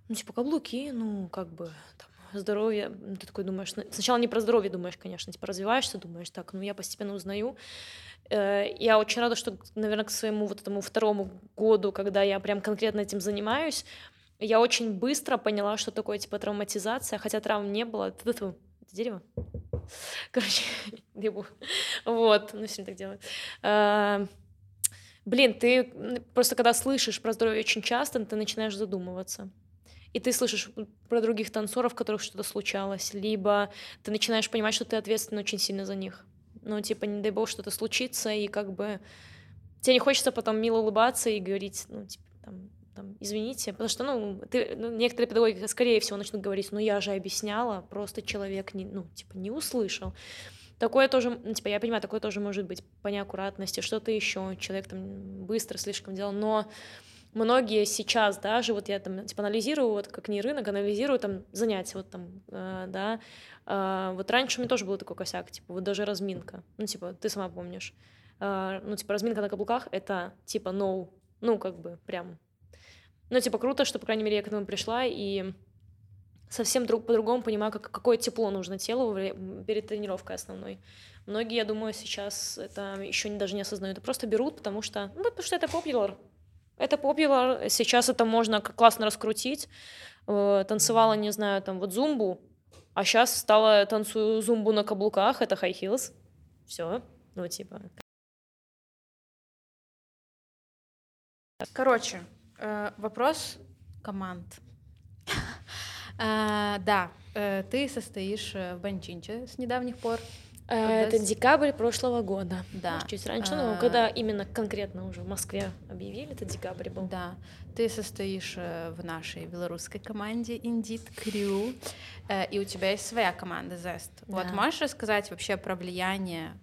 [SPEAKER 1] ну, типа, каблуки, ну, как бы, там, здоровье. Ну, ты такой думаешь, сначала не про здоровье думаешь, конечно, типа, развиваешься, думаешь, так, ну, я постепенно узнаю. Э, я очень рада, что, наверное, к своему вот этому второму году, когда я прям конкретно этим занимаюсь, я очень быстро поняла, что такое, типа, травматизация, хотя травм не было. Это дерево? Короче, ебу. Вот, ну, все так делают. А, блин, ты просто когда слышишь про здоровье очень часто, ты начинаешь задумываться. И ты слышишь про других танцоров, которых что-то случалось, либо ты начинаешь понимать, что ты ответственен очень сильно за них. Ну, типа, не дай бог, что-то случится, и как бы тебе не хочется потом мило улыбаться и говорить, ну, типа, там, там, извините, потому что, ну, ты, ну, некоторые педагоги, скорее всего, начнут говорить, ну, я же объясняла, просто человек, не, ну, типа, не услышал. Такое тоже, ну, типа, я понимаю, такое тоже может быть по неаккуратности, что-то еще, человек там быстро слишком делал, но многие сейчас даже, вот я там, типа, анализирую, вот как не рынок, анализирую там занятия, вот там, э, да, э, вот раньше у меня тоже был такой косяк, типа, вот даже разминка, ну, типа, ты сама помнишь, э, ну, типа, разминка на каблуках — это, типа, no, ну, как бы, прям ну, типа, круто, что, по крайней мере, я к этому пришла и совсем друг по-другому понимаю, как, какое тепло нужно телу перед тренировкой основной. Многие, я думаю, сейчас это еще не, даже не осознают, это просто берут, потому что, ну, потому что это popular. Это popular, сейчас это можно классно раскрутить. Э, танцевала, не знаю, там вот зумбу, а сейчас стала танцую зумбу на каблуках, это high heels. Все, ну типа.
[SPEAKER 2] Короче, вопрос команд. Э, да, э, ты состоишь в Банчинче с недавних пор.
[SPEAKER 1] Э, это декабрь прошлого года.
[SPEAKER 2] Да.
[SPEAKER 1] Может, чуть раньше, но когда именно конкретно уже в Москве объявили, это декабрь был.
[SPEAKER 2] Да. Ты состоишь э, в нашей белорусской команде Indeed Crew, э, и у тебя есть своя команда Zest. Да. Вот можешь рассказать вообще про влияние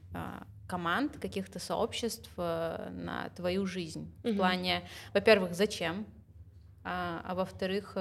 [SPEAKER 2] команд, каких-то сообществ на твою жизнь? Угу. В плане, во-первых, зачем? А, а во-вторых,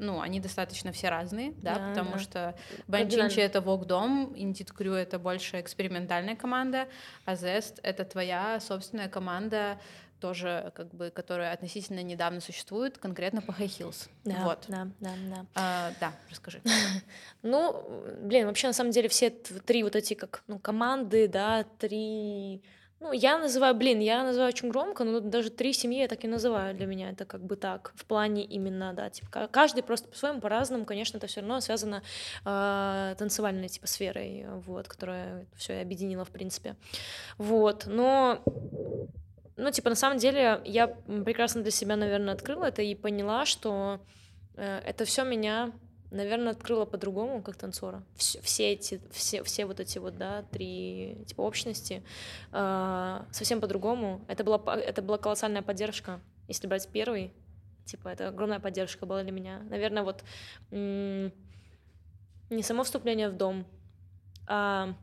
[SPEAKER 2] ну, они достаточно все разные, да, да потому да. что Банчинчи — это Вокдом, Indeed Crew — это больше экспериментальная команда, а Zest — это твоя собственная команда, тоже как бы, которая относительно недавно существует, конкретно по High Heels.
[SPEAKER 1] Да,
[SPEAKER 2] вот.
[SPEAKER 1] да, да, да.
[SPEAKER 2] А, да, расскажи.
[SPEAKER 1] ну, блин, вообще на самом деле все три вот эти как ну, команды, да, три ну, я называю, блин, я называю очень громко, но даже три семьи я так и называю для меня. Это как бы так, в плане именно, да, типа, каждый просто по-своему, по-разному, конечно, это все равно связано э, танцевальной, типа, сферой, вот, которая все объединила, в принципе. Вот, но ну, типа, на самом деле, я прекрасно для себя, наверное, открыла это и поняла, что э, это все меня наверное, открыла по-другому, как танцора. Все, все эти, все, все вот эти вот, да, три типа общности э, совсем по-другому. Это была, это была колоссальная поддержка. Если брать первый, типа, это огромная поддержка была для меня. Наверное, вот не само вступление в дом, а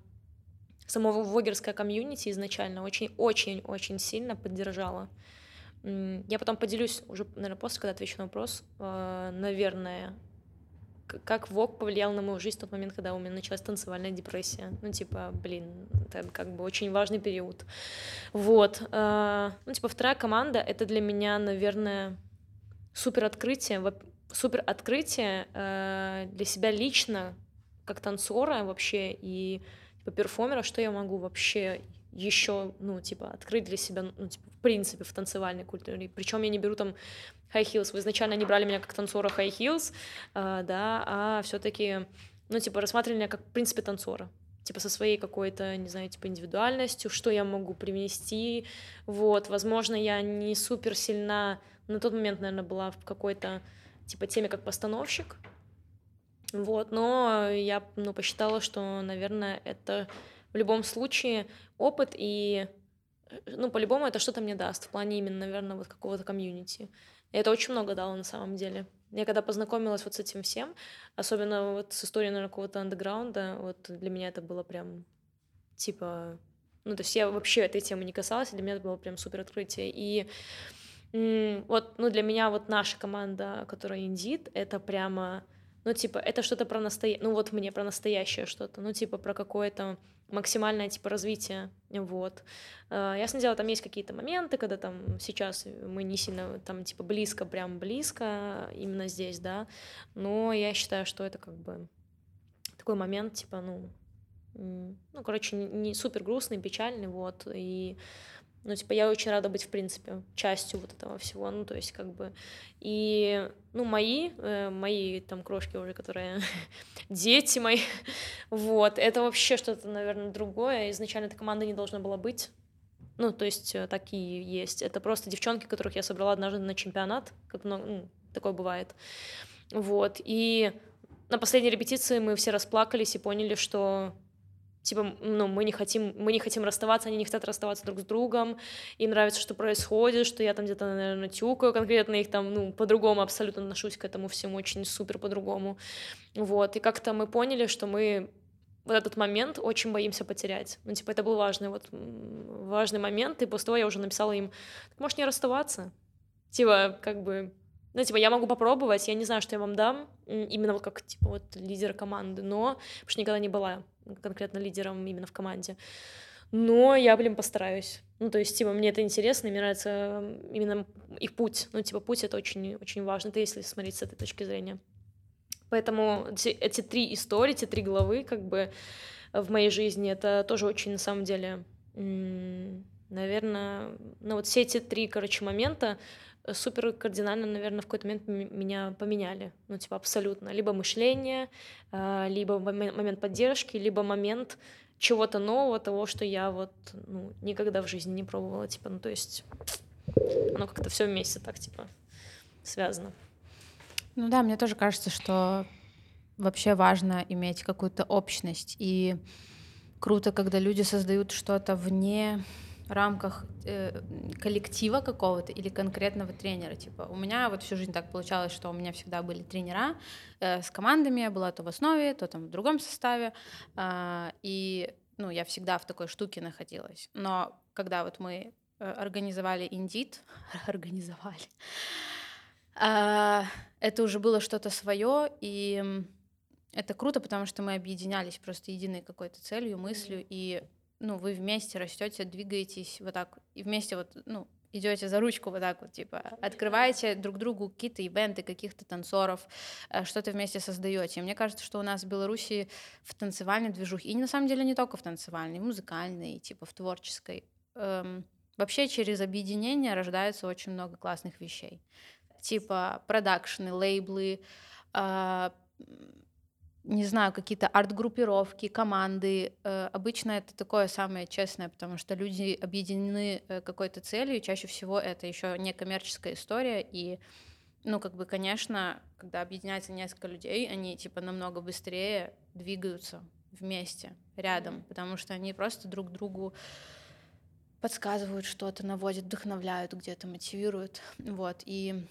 [SPEAKER 1] само вогерское комьюнити изначально очень-очень-очень сильно поддержала. Я потом поделюсь уже, наверное, после, когда отвечу на вопрос. Э, наверное, как ВОК повлиял на мою жизнь в тот момент, когда у меня началась танцевальная депрессия. Ну, типа, блин, это как бы очень важный период. Вот. Э, ну, типа, вторая команда — это для меня, наверное, супер открытие, супер открытие э, для себя лично, как танцора вообще, и типа, перформера, что я могу вообще еще, ну, типа, открыть для себя, ну, типа, в принципе, в танцевальной культуре. Причем я не беру там high heels. Вы изначально не брали меня как танцора high heels, э, да, а все-таки, ну, типа, рассматривали меня как, в принципе, танцора типа со своей какой-то, не знаю, типа индивидуальностью, что я могу привнести, вот, возможно, я не супер сильна, на тот момент, наверное, была в какой-то, типа, теме как постановщик, вот, но я, ну, посчитала, что, наверное, это в любом случае опыт и, ну, по-любому это что-то мне даст в плане именно, наверное, вот какого-то комьюнити. И это очень много дало на самом деле. Я когда познакомилась вот с этим всем, особенно вот с историей, наверное, какого-то андеграунда, вот для меня это было прям типа... Ну, то есть я вообще этой темы не касалась, и для меня это было прям супер открытие. И вот, ну, для меня вот наша команда, которая индит, это прямо, ну, типа, это что-то про настоящее, ну, вот мне про настоящее что-то, ну, типа, про какое-то максимальное типа развитие, вот. А, ясно дело, там есть какие-то моменты, когда там сейчас мы не сильно там типа близко, прям близко именно здесь, да, но я считаю, что это как бы такой момент, типа, ну, ну, короче, не супер грустный, печальный, вот, и ну, типа, я очень рада быть, в принципе, частью вот этого всего, ну, то есть, как бы, и, ну, мои, э, мои там крошки уже, которые дети мои, вот, это вообще что-то, наверное, другое, изначально эта команда не должна была быть, ну, то есть, э, такие есть, это просто девчонки, которых я собрала однажды на чемпионат, как много, ну, такое бывает, вот, и на последней репетиции мы все расплакались и поняли, что типа, ну, мы не хотим, мы не хотим расставаться, они не хотят расставаться друг с другом, им нравится, что происходит, что я там где-то, наверное, тюкаю конкретно их там, ну, по-другому абсолютно отношусь к этому всему, очень супер по-другому, вот, и как-то мы поняли, что мы вот этот момент очень боимся потерять. Ну, типа, это был важный, вот, важный момент, и после того я уже написала им, так можешь не расставаться? Типа, как бы, ну, типа, я могу попробовать, я не знаю, что я вам дам, именно вот как, типа, вот лидер команды, но, потому что никогда не была конкретно лидером именно в команде. Но я, блин, постараюсь. Ну, то есть, типа, мне это интересно, мне нравится именно их путь. Ну, типа, путь — это очень, очень важно, это если смотреть с этой точки зрения. Поэтому эти, эти три истории, эти три главы, как бы, в моей жизни, это тоже очень, на самом деле, наверное, ну, вот все эти три, короче, момента, супер кардинально, наверное, в какой-то момент меня поменяли. Ну, типа, абсолютно. Либо мышление, а, либо момент поддержки, либо момент чего-то нового, того, что я вот ну, никогда в жизни не пробовала. Типа, ну, то есть оно как-то все вместе так, типа, связано.
[SPEAKER 2] Ну да, мне тоже кажется, что вообще важно иметь какую-то общность. И круто, когда люди создают что-то вне рамках э, коллектива какого-то или конкретного тренера. Типа у меня вот всю жизнь так получалось, что у меня всегда были тренера э, с командами, я была то в основе, то там в другом составе, э, и ну я всегда в такой штуке находилась. Но когда вот мы э, организовали Индит, организовали, э, это уже было что-то свое и это круто, потому что мы объединялись просто единой какой-то целью, мыслью, и ну, вы вместе растете, двигаетесь вот так, и вместе вот, ну, идете за ручку вот так вот, типа, открываете друг другу какие-то ивенты, каких-то танцоров, э, что-то вместе создаете. Мне кажется, что у нас в Беларуси в танцевальной движухе, и на самом деле не только в танцевальной, музыкальной, типа в творческой, эм, вообще через объединение рождается очень много классных вещей. Типа продакшны, лейблы, э, не знаю, какие-то арт-группировки, команды. Э, обычно это такое самое честное, потому что люди объединены э, какой-то целью, и чаще всего это еще не коммерческая история, и ну, как бы, конечно, когда объединяется несколько людей, они, типа, намного быстрее двигаются вместе, рядом, потому что они просто друг другу подсказывают что-то, наводят, вдохновляют где-то, мотивируют, вот, и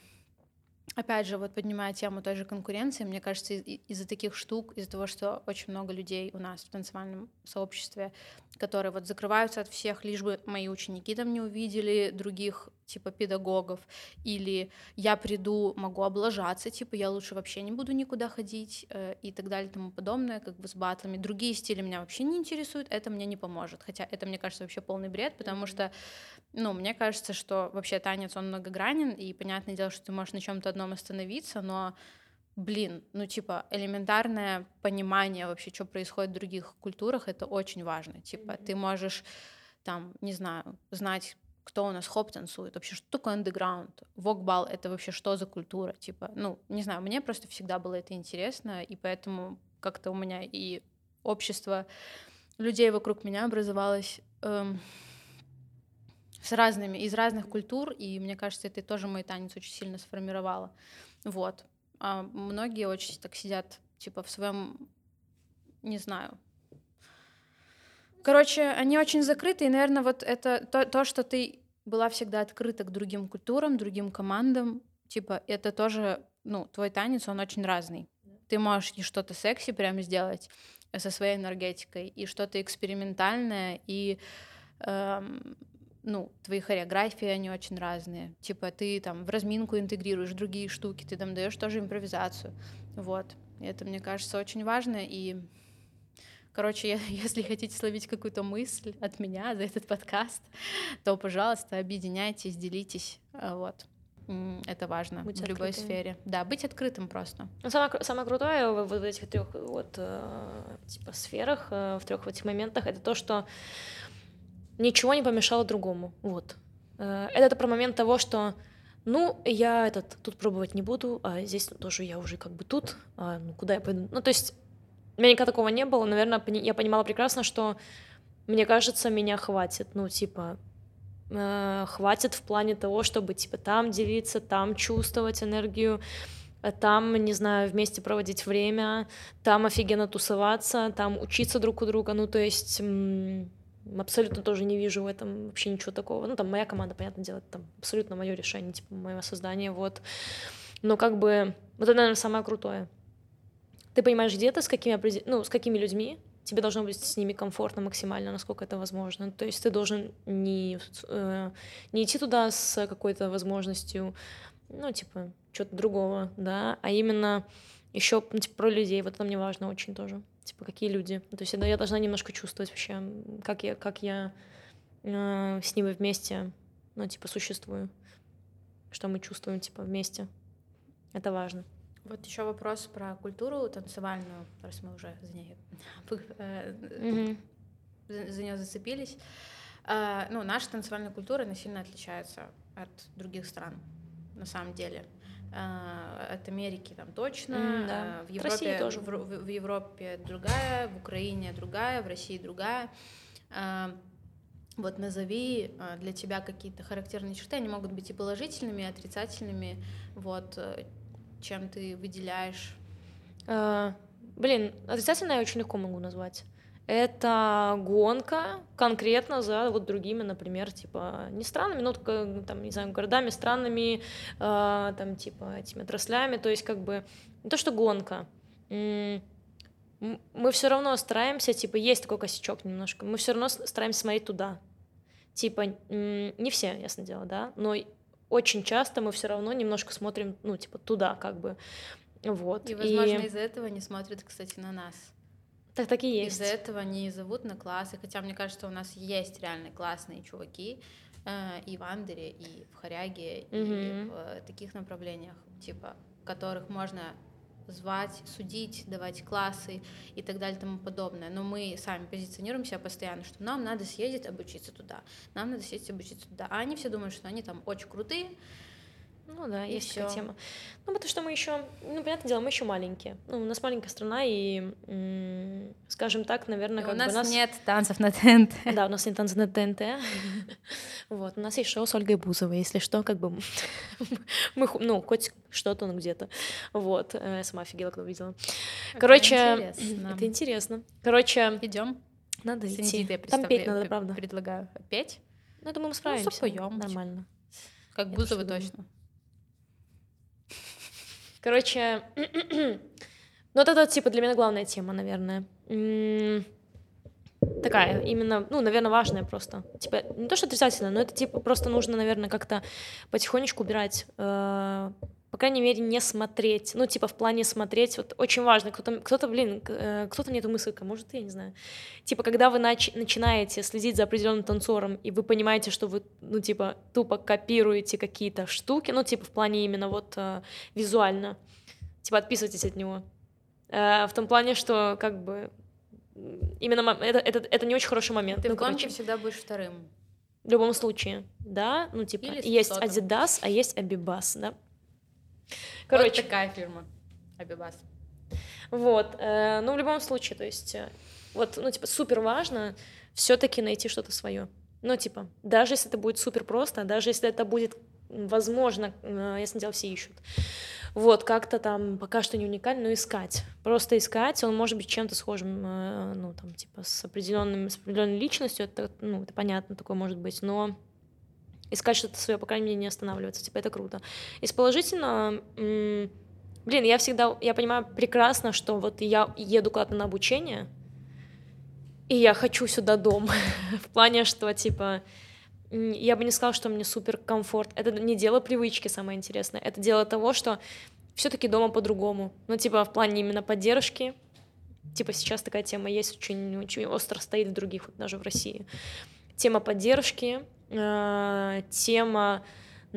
[SPEAKER 2] опять же, вот поднимая тему той же конкуренции, мне кажется, из-за таких штук, из-за того, что очень много людей у нас в танцевальном сообществе, которые вот закрываются от всех, лишь бы мои ученики там не увидели других типа педагогов, или я приду, могу облажаться, типа я лучше вообще не буду никуда ходить э, и так далее и тому подобное, как бы с батлами. Другие стили меня вообще не интересуют, это мне не поможет. Хотя это, мне кажется, вообще полный бред, потому что, ну, мне кажется, что вообще танец, он многогранен, и понятное дело, что ты можешь на чем-то одном остановиться, но блин, ну типа элементарное понимание вообще, что происходит в других культурах, это очень важно. Типа mm-hmm. ты можешь там, не знаю, знать кто у нас хоп танцует, вообще что такое андеграунд, вокбал — это вообще что за культура, типа, ну, не знаю, мне просто всегда было это интересно, и поэтому как-то у меня и общество людей вокруг меня образовалось эм, с разными, из разных культур, и мне кажется, это тоже мой танец очень сильно сформировало, вот. А многие очень так сидят, типа, в своем, не знаю, Короче, они очень закрыты, и, наверное, вот это то, то, что ты была всегда открыта к другим культурам, другим командам, типа, это тоже, ну, твой танец, он очень разный. Ты можешь и что-то секси прямо сделать со своей энергетикой, и что-то экспериментальное, и, эм, ну, твои хореографии, они очень разные. Типа, ты там в разминку интегрируешь другие штуки, ты там даешь тоже импровизацию. Вот. Это, мне кажется, очень важно, и Короче, если хотите словить какую-то мысль от меня за этот подкаст, то, пожалуйста, объединяйтесь, делитесь. Э, вот. Это важно быть в открытым. любой сфере. Да, быть открытым просто.
[SPEAKER 1] Ну, самое, самое крутое в, в этих трех вот, э, типа, сферах, э, в трех этих моментах, это то, что ничего не помешало другому. Вот. Это, это про момент того, что ну, я этот тут пробовать не буду, а здесь тоже я уже как бы тут, а, ну, куда я пойду? Ну, то есть у меня никогда такого не было. Наверное, я понимала прекрасно, что мне кажется, меня хватит. Ну, типа, э, хватит в плане того, чтобы, типа, там делиться, там чувствовать энергию, э, там, не знаю, вместе проводить время, там офигенно тусоваться, там учиться друг у друга. Ну, то есть абсолютно тоже не вижу в этом вообще ничего такого. Ну, там моя команда, понятно дело, там абсолютно мое решение, типа, моего создания, вот. Но как бы вот это, наверное, самое крутое ты понимаешь, где ты, с какими, ну, с какими людьми, тебе должно быть с ними комфортно максимально, насколько это возможно. То есть ты должен не, э, не идти туда с какой-то возможностью, ну, типа, чего-то другого, да, а именно еще ну, типа, про людей, вот это мне важно очень тоже. Типа, какие люди. То есть я должна немножко чувствовать вообще, как я, как я э, с ними вместе, ну, типа, существую. Что мы чувствуем, типа, вместе. Это важно.
[SPEAKER 2] Вот еще вопрос про культуру танцевальную, раз мы уже за нее mm-hmm. за нее зацепились. А, ну, наша танцевальная культура, она сильно отличается от других стран, на самом деле. А, от Америки там точно, mm, да. в Европе тоже. В, в, в Европе другая, в Украине другая, в России другая. Вот назови для тебя какие-то характерные черты, они могут быть и положительными, и отрицательными. Вот э, чем ты выделяешь?
[SPEAKER 1] А, блин, отрицательно я очень легко могу назвать. Это гонка конкретно за вот другими, например, типа не странами, но там, не знаю, городами, странами, э, там, типа этими отраслями, то есть как бы не то, что гонка, мы все равно стараемся, типа, есть такой косячок немножко, мы все равно стараемся смотреть туда. Типа, не все, ясно дело, да, но очень часто мы все равно немножко смотрим, ну, типа, туда, как бы. Вот.
[SPEAKER 2] И, возможно, и... из-за этого не смотрят, кстати, на нас.
[SPEAKER 1] Так так и есть.
[SPEAKER 2] Из-за этого не зовут на классы, хотя мне кажется, у нас есть реально классные чуваки э, и в Андере, и в Хоряге, mm-hmm. и в э, таких направлениях, типа, которых можно звать, судить, давать классы и так далее и тому подобное. Но мы сами позиционируем себя постоянно, что нам надо съездить обучиться туда, нам надо съездить обучиться туда. А они все думают, что они там очень крутые,
[SPEAKER 1] ну да, и есть все. такая тема. Ну, потому что мы еще, ну, понятное дело, мы еще маленькие. Ну, у нас маленькая страна, и, скажем так, наверное,
[SPEAKER 2] как
[SPEAKER 1] у
[SPEAKER 2] нас
[SPEAKER 1] бы нас...
[SPEAKER 2] нет танцев на ТНТ.
[SPEAKER 1] Да, у нас нет танцев на ТНТ. Вот, у нас есть шоу с Ольгой Бузовой, если что, как бы мы, ну, хоть что-то, ну, где-то. Вот, э, я сама офигела, когда увидела. Короче, это интересно. Короче...
[SPEAKER 2] Идем.
[SPEAKER 1] Надо идти. Там петь надо, правда.
[SPEAKER 2] Предлагаю. Петь?
[SPEAKER 1] Ну, я думаю, мы справимся. Ну. Нормально.
[SPEAKER 2] Как Бузова точно.
[SPEAKER 1] Короче, ну вот это, типа, для меня главная тема, наверное. Такая, именно, ну, наверное, важная просто. Типа, не то, что отрицательно, но это, типа, просто нужно, наверное, как-то потихонечку убирать э, по крайней мере, не смотреть. Ну, типа, в плане смотреть, вот очень важно, кто-то, кто-то блин, э, кто-то мне эту мысль, может, я не знаю. Типа, когда вы нач- начинаете следить за определенным танцором, и вы понимаете, что вы, ну, типа, тупо копируете какие-то штуки, ну, типа, в плане именно вот э, визуально, типа, отписывайтесь от него. В том плане, что, как бы, именно это, это, это не очень хороший момент.
[SPEAKER 2] Ты
[SPEAKER 1] ну,
[SPEAKER 2] в гонке всегда будешь вторым.
[SPEAKER 1] В любом случае, да, ну, типа, Или есть Adidas, а есть Abibas, да,
[SPEAKER 2] Короче. Вот такая фирма. Абибас.
[SPEAKER 1] Вот. Э, ну, в любом случае, то есть, э, вот, ну, типа, супер важно все-таки найти что-то свое. Ну, типа, даже если это будет супер просто, даже если это будет возможно, э, ясно дело, все ищут. Вот, как-то там пока что не уникально, но искать. Просто искать, он может быть чем-то схожим, э, ну, там, типа, с определенным, с определенной личностью, это, ну, это понятно, такое может быть, но искать что-то свое, по крайней мере, не останавливаться, типа, это круто. Из положительного, блин, я всегда, я понимаю прекрасно, что вот я еду куда-то на обучение, и я хочу сюда дом, в плане, что, типа, я бы не сказала, что мне супер комфорт. Это не дело привычки, самое интересное. Это дело того, что все-таки дома по-другому. Ну, типа, в плане именно поддержки. Типа, сейчас такая тема есть, очень, очень остро стоит в других, вот даже в России. Тема поддержки, э, тема,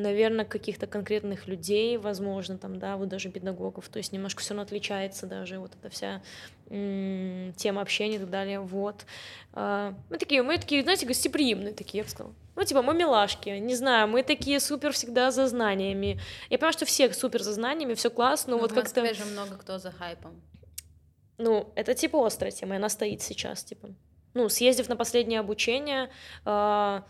[SPEAKER 1] наверное, каких-то конкретных людей, возможно, там, да, вот даже педагогов, то есть немножко все равно отличается даже вот эта вся м- тема общения и так далее, вот. Э, мы такие, мы такие, знаете, гостеприимные такие, я бы сказала. Ну, типа, мы милашки, не знаю, мы такие супер всегда за знаниями. Я понимаю, что все супер за знаниями, все классно, но, но вот как-то...
[SPEAKER 2] В же много кто за хайпом.
[SPEAKER 1] Ну, это типа острая тема, она стоит сейчас, типа. Ну, съездив на последнее обучение, э,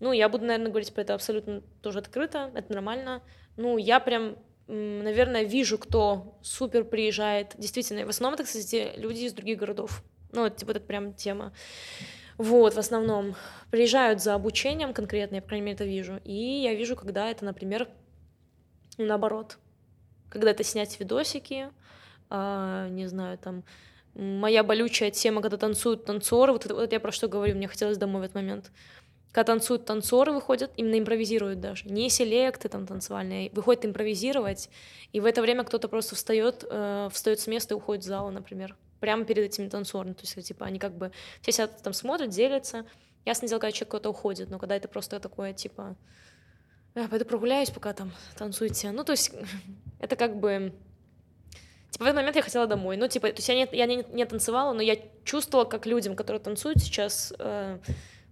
[SPEAKER 1] ну, я буду, наверное, говорить про это абсолютно тоже открыто, это нормально. Ну, я прям, наверное, вижу, кто супер приезжает. Действительно, в основном это, кстати, люди из других городов. Ну, вот, типа, это прям тема. Вот, в основном. Приезжают за обучением конкретно, я, по крайней мере, это вижу. И я вижу, когда это, например, наоборот. Когда это снять видосики, э, не знаю, там, моя болючая тема, когда танцуют танцоры, вот, это, вот я про что говорю, мне хотелось домой в этот момент когда танцуют танцоры, выходят, именно импровизируют даже, не селекты там танцевальные, выходят импровизировать, и в это время кто-то просто встает, э, встает с места и уходит в зал, например, прямо перед этими танцорами, то есть типа они как бы все сидят там смотрят, делятся, ясно дело, когда человек куда-то уходит, но когда это просто такое типа «Э, пойду прогуляюсь, пока там танцуете, ну то есть это как бы Типа, в этот момент я хотела домой. Ну, типа, то есть я не, я не, не танцевала, но я чувствовала, как людям, которые танцуют сейчас, э,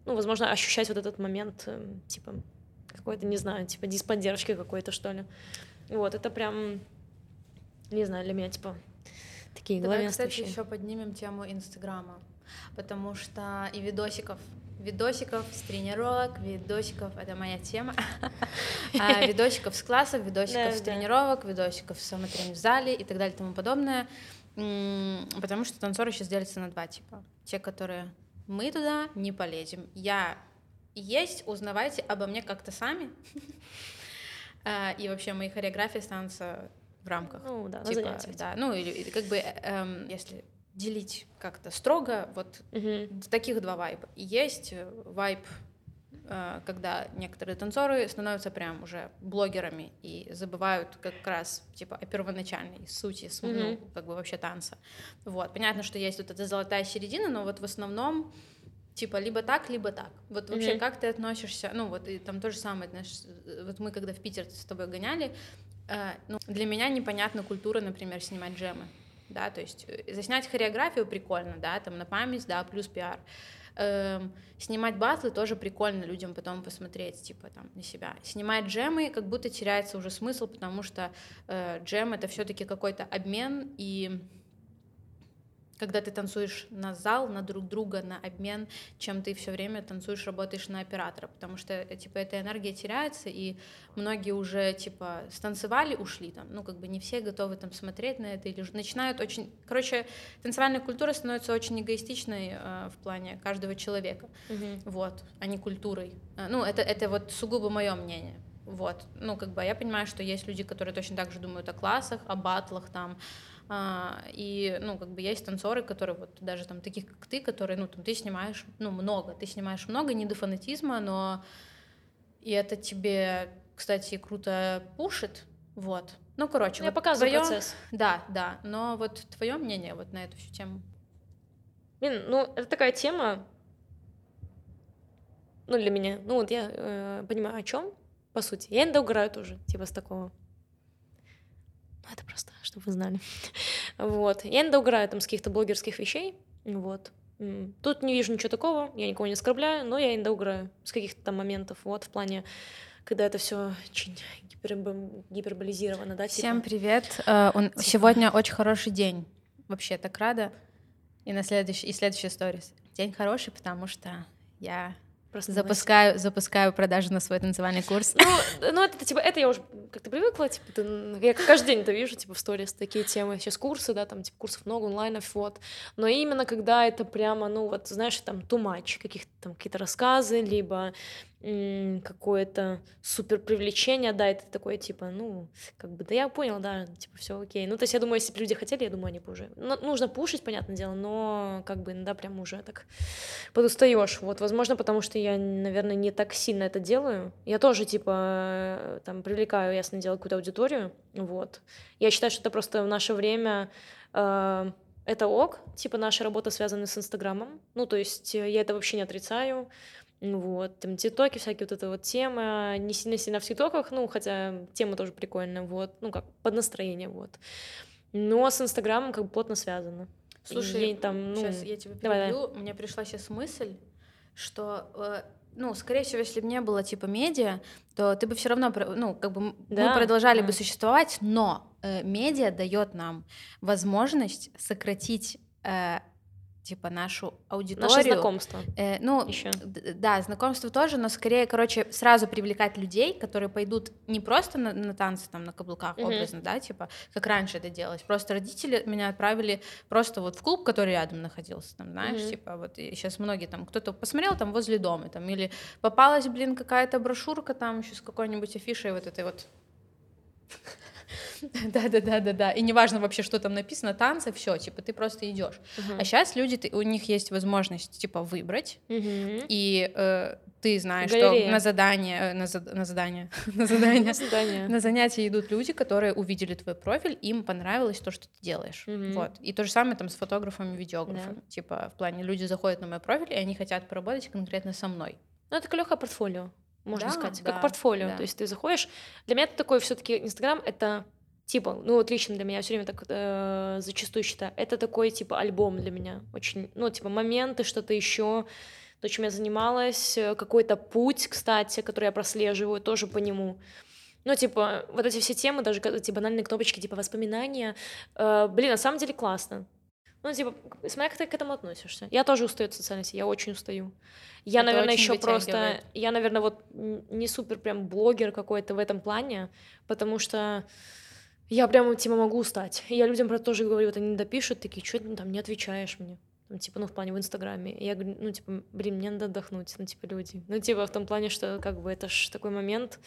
[SPEAKER 1] ну, возможно, ощущать вот этот момент, э, типа, какой-то, не знаю, типа, дисподдержки какой-то, что ли. Вот, это прям, не знаю, для меня, типа, такие
[SPEAKER 2] Давай, кстати, еще поднимем тему Инстаграма, потому что и видосиков, видосиков с тренировок, видосиков, это моя тема, а, видосиков с классов, видосиков с тренировок, видосиков с самотренинг в зале и так далее и тому подобное. Потому что танцоры сейчас делятся на два типа. Те, которые мы туда не полезем. Я есть, узнавайте обо мне как-то сами. А, и вообще мои хореографии останутся в рамках.
[SPEAKER 1] Ну да,
[SPEAKER 2] типа, Да, ну или как бы, эм, если делить как-то строго, вот угу. таких два вайба. Есть вайб Э, когда некоторые танцоры становятся прям уже блогерами и забывают как раз типа о первоначальной сути, mm-hmm. ну, как бы вообще танца. Вот, понятно, что есть вот эта золотая середина, но вот в основном типа либо так, либо так. Вот вообще mm-hmm. как ты относишься, ну вот и там то же самое, знаешь, вот мы когда в Питер с тобой гоняли, э, ну, для меня непонятна культура, например, снимать джемы, да, то есть э, заснять хореографию прикольно, да, там на память, да, плюс пиар. Эм, снимать батлы тоже прикольно людям потом посмотреть, типа, там, на себя. Снимать джемы как будто теряется уже смысл, потому что э, джем — это все таки какой-то обмен, и когда ты танцуешь на зал, на друг друга, на обмен, чем ты все время танцуешь, работаешь на оператора, потому что э, типа эта энергия теряется, и многие уже типа станцевали, ушли там, ну как бы не все готовы там смотреть на это или начинают очень, короче, танцевальная культура становится очень эгоистичной э, в плане каждого человека, угу. вот, а не культурой. Э, ну это это вот сугубо мое мнение. Вот, ну, как бы я понимаю, что есть люди, которые точно так же думают о классах, о батлах, там, и, ну, как бы есть танцоры, которые вот даже там таких, как ты, которые, ну, там ты снимаешь, ну, много, ты снимаешь много, не до фанатизма, но и это тебе, кстати, круто пушит, вот. Ну, короче,
[SPEAKER 1] я вот показываю твоё... процесс.
[SPEAKER 2] Да, да, но вот твое мнение вот на эту всю тему.
[SPEAKER 1] Блин, ну, это такая тема, ну, для меня, ну, вот я э, понимаю, о чем, по сути. Я иногда угораю тоже, типа, с такого. Ну, это просто, чтобы вы знали. вот. Я иногда угораю там с каких-то блогерских вещей. Вот. Тут не вижу ничего такого, я никого не оскорбляю, но я иногда угораю с каких-то там моментов, вот, в плане, когда это все очень гиперболизировано, да?
[SPEAKER 2] Типа. Всем привет. Uh, он... типа... Сегодня очень хороший день. Вообще так рада. И на следующий, и следующий сторис. День хороший, потому что я Просто запускаю, запускаю продажу на свой танцевальный курс.
[SPEAKER 1] Ну, ну это типа, это я уже как-то привыкла, типа, это, я каждый день это вижу, типа, в сторис такие темы. Сейчас курсы, да, там, типа, курсов много, онлайнов, вот. Но именно когда это прямо, ну, вот, знаешь, там, too much, каких-то там какие-то рассказы, либо какое-то супер привлечение, да, это такое, типа, ну, как бы, да я понял, да, типа, все окей. Ну, то есть я думаю, если бы люди хотели, я думаю, они бы уже... Ну, нужно пушить, понятное дело, но как бы иногда прям уже так подустаешь. Вот, возможно, потому что я, наверное, не так сильно это делаю. Я тоже, типа, там, привлекаю, ясно дело, какую-то аудиторию, вот. Я считаю, что это просто в наше время э, это ок, типа, наша работа связана с Инстаграмом, ну, то есть я это вообще не отрицаю, вот, там тиктоки всякие, вот эта вот тема, не сильно-сильно в тиктоках, ну, хотя тема тоже прикольная, вот, ну, как под настроение, вот. Но с Инстаграмом как бы плотно связано.
[SPEAKER 2] Слушай, и, там, ну... сейчас я тебя перебью, давай, давай. мне пришла сейчас мысль, что э, ну, скорее всего, если бы не было типа медиа, то ты бы все равно, ну, как бы да, мы продолжали да. бы существовать, но э, медиа дает нам возможность сократить э, типа нашу аудиторию.
[SPEAKER 1] Наше знакомство.
[SPEAKER 2] Э, ну, Еще. да, знакомство тоже, но скорее, короче, сразу привлекать людей, которые пойдут не просто на, на танцы там на каблуках, mm-hmm. образно, да, типа, как раньше это делалось. Просто родители меня отправили просто вот в клуб, который рядом находился, там, знаешь, mm-hmm. типа, вот и сейчас многие там, кто-то посмотрел там возле дома, там, или попалась, блин, какая-то брошюрка там еще с какой-нибудь афишей вот этой вот да, да, да, да, да. И неважно вообще, что там написано, танцы, все, типа, ты просто идешь. Uh-huh. А сейчас люди, ты, у них есть возможность, типа, выбрать, uh-huh. и э, ты знаешь, Галерея. что на задание, э, на, за, на задание, на задание, на занятия идут люди, которые увидели твой профиль, им понравилось то, что ты делаешь. Uh-huh. Вот. И то же самое там с фотографами, видеографами. Yeah. Типа, в плане, люди заходят на мой профиль, и они хотят поработать конкретно со мной.
[SPEAKER 1] Ну, это легкое портфолио можно да, сказать, да, как портфолио. Да. То есть ты заходишь. Для меня это такой все-таки Инстаграм это типа, ну вот лично для меня все время так э, зачастую считаю, это такой типа альбом для меня, очень, ну типа моменты, что-то еще, то, чем я занималась, э, какой-то путь, кстати, который я прослеживаю, тоже по нему. Ну, типа, вот эти все темы, даже эти банальные кнопочки, типа воспоминания, э, блин, на самом деле классно. Ну, типа, смотря как ты к этому относишься. Я тоже устаю от социальной сети, я очень устаю. Я, Это наверное, еще просто... Я, наверное, вот не супер прям блогер какой-то в этом плане, потому что я прямо, типа, могу устать. И я людям про это тоже говорю, вот они допишут, такие, что ты там не отвечаешь мне? Там, типа, ну, в плане в Инстаграме. И я говорю, ну, типа, блин, мне надо отдохнуть, ну, типа, люди. Ну, типа, в том плане, что, как бы, это ж такой момент,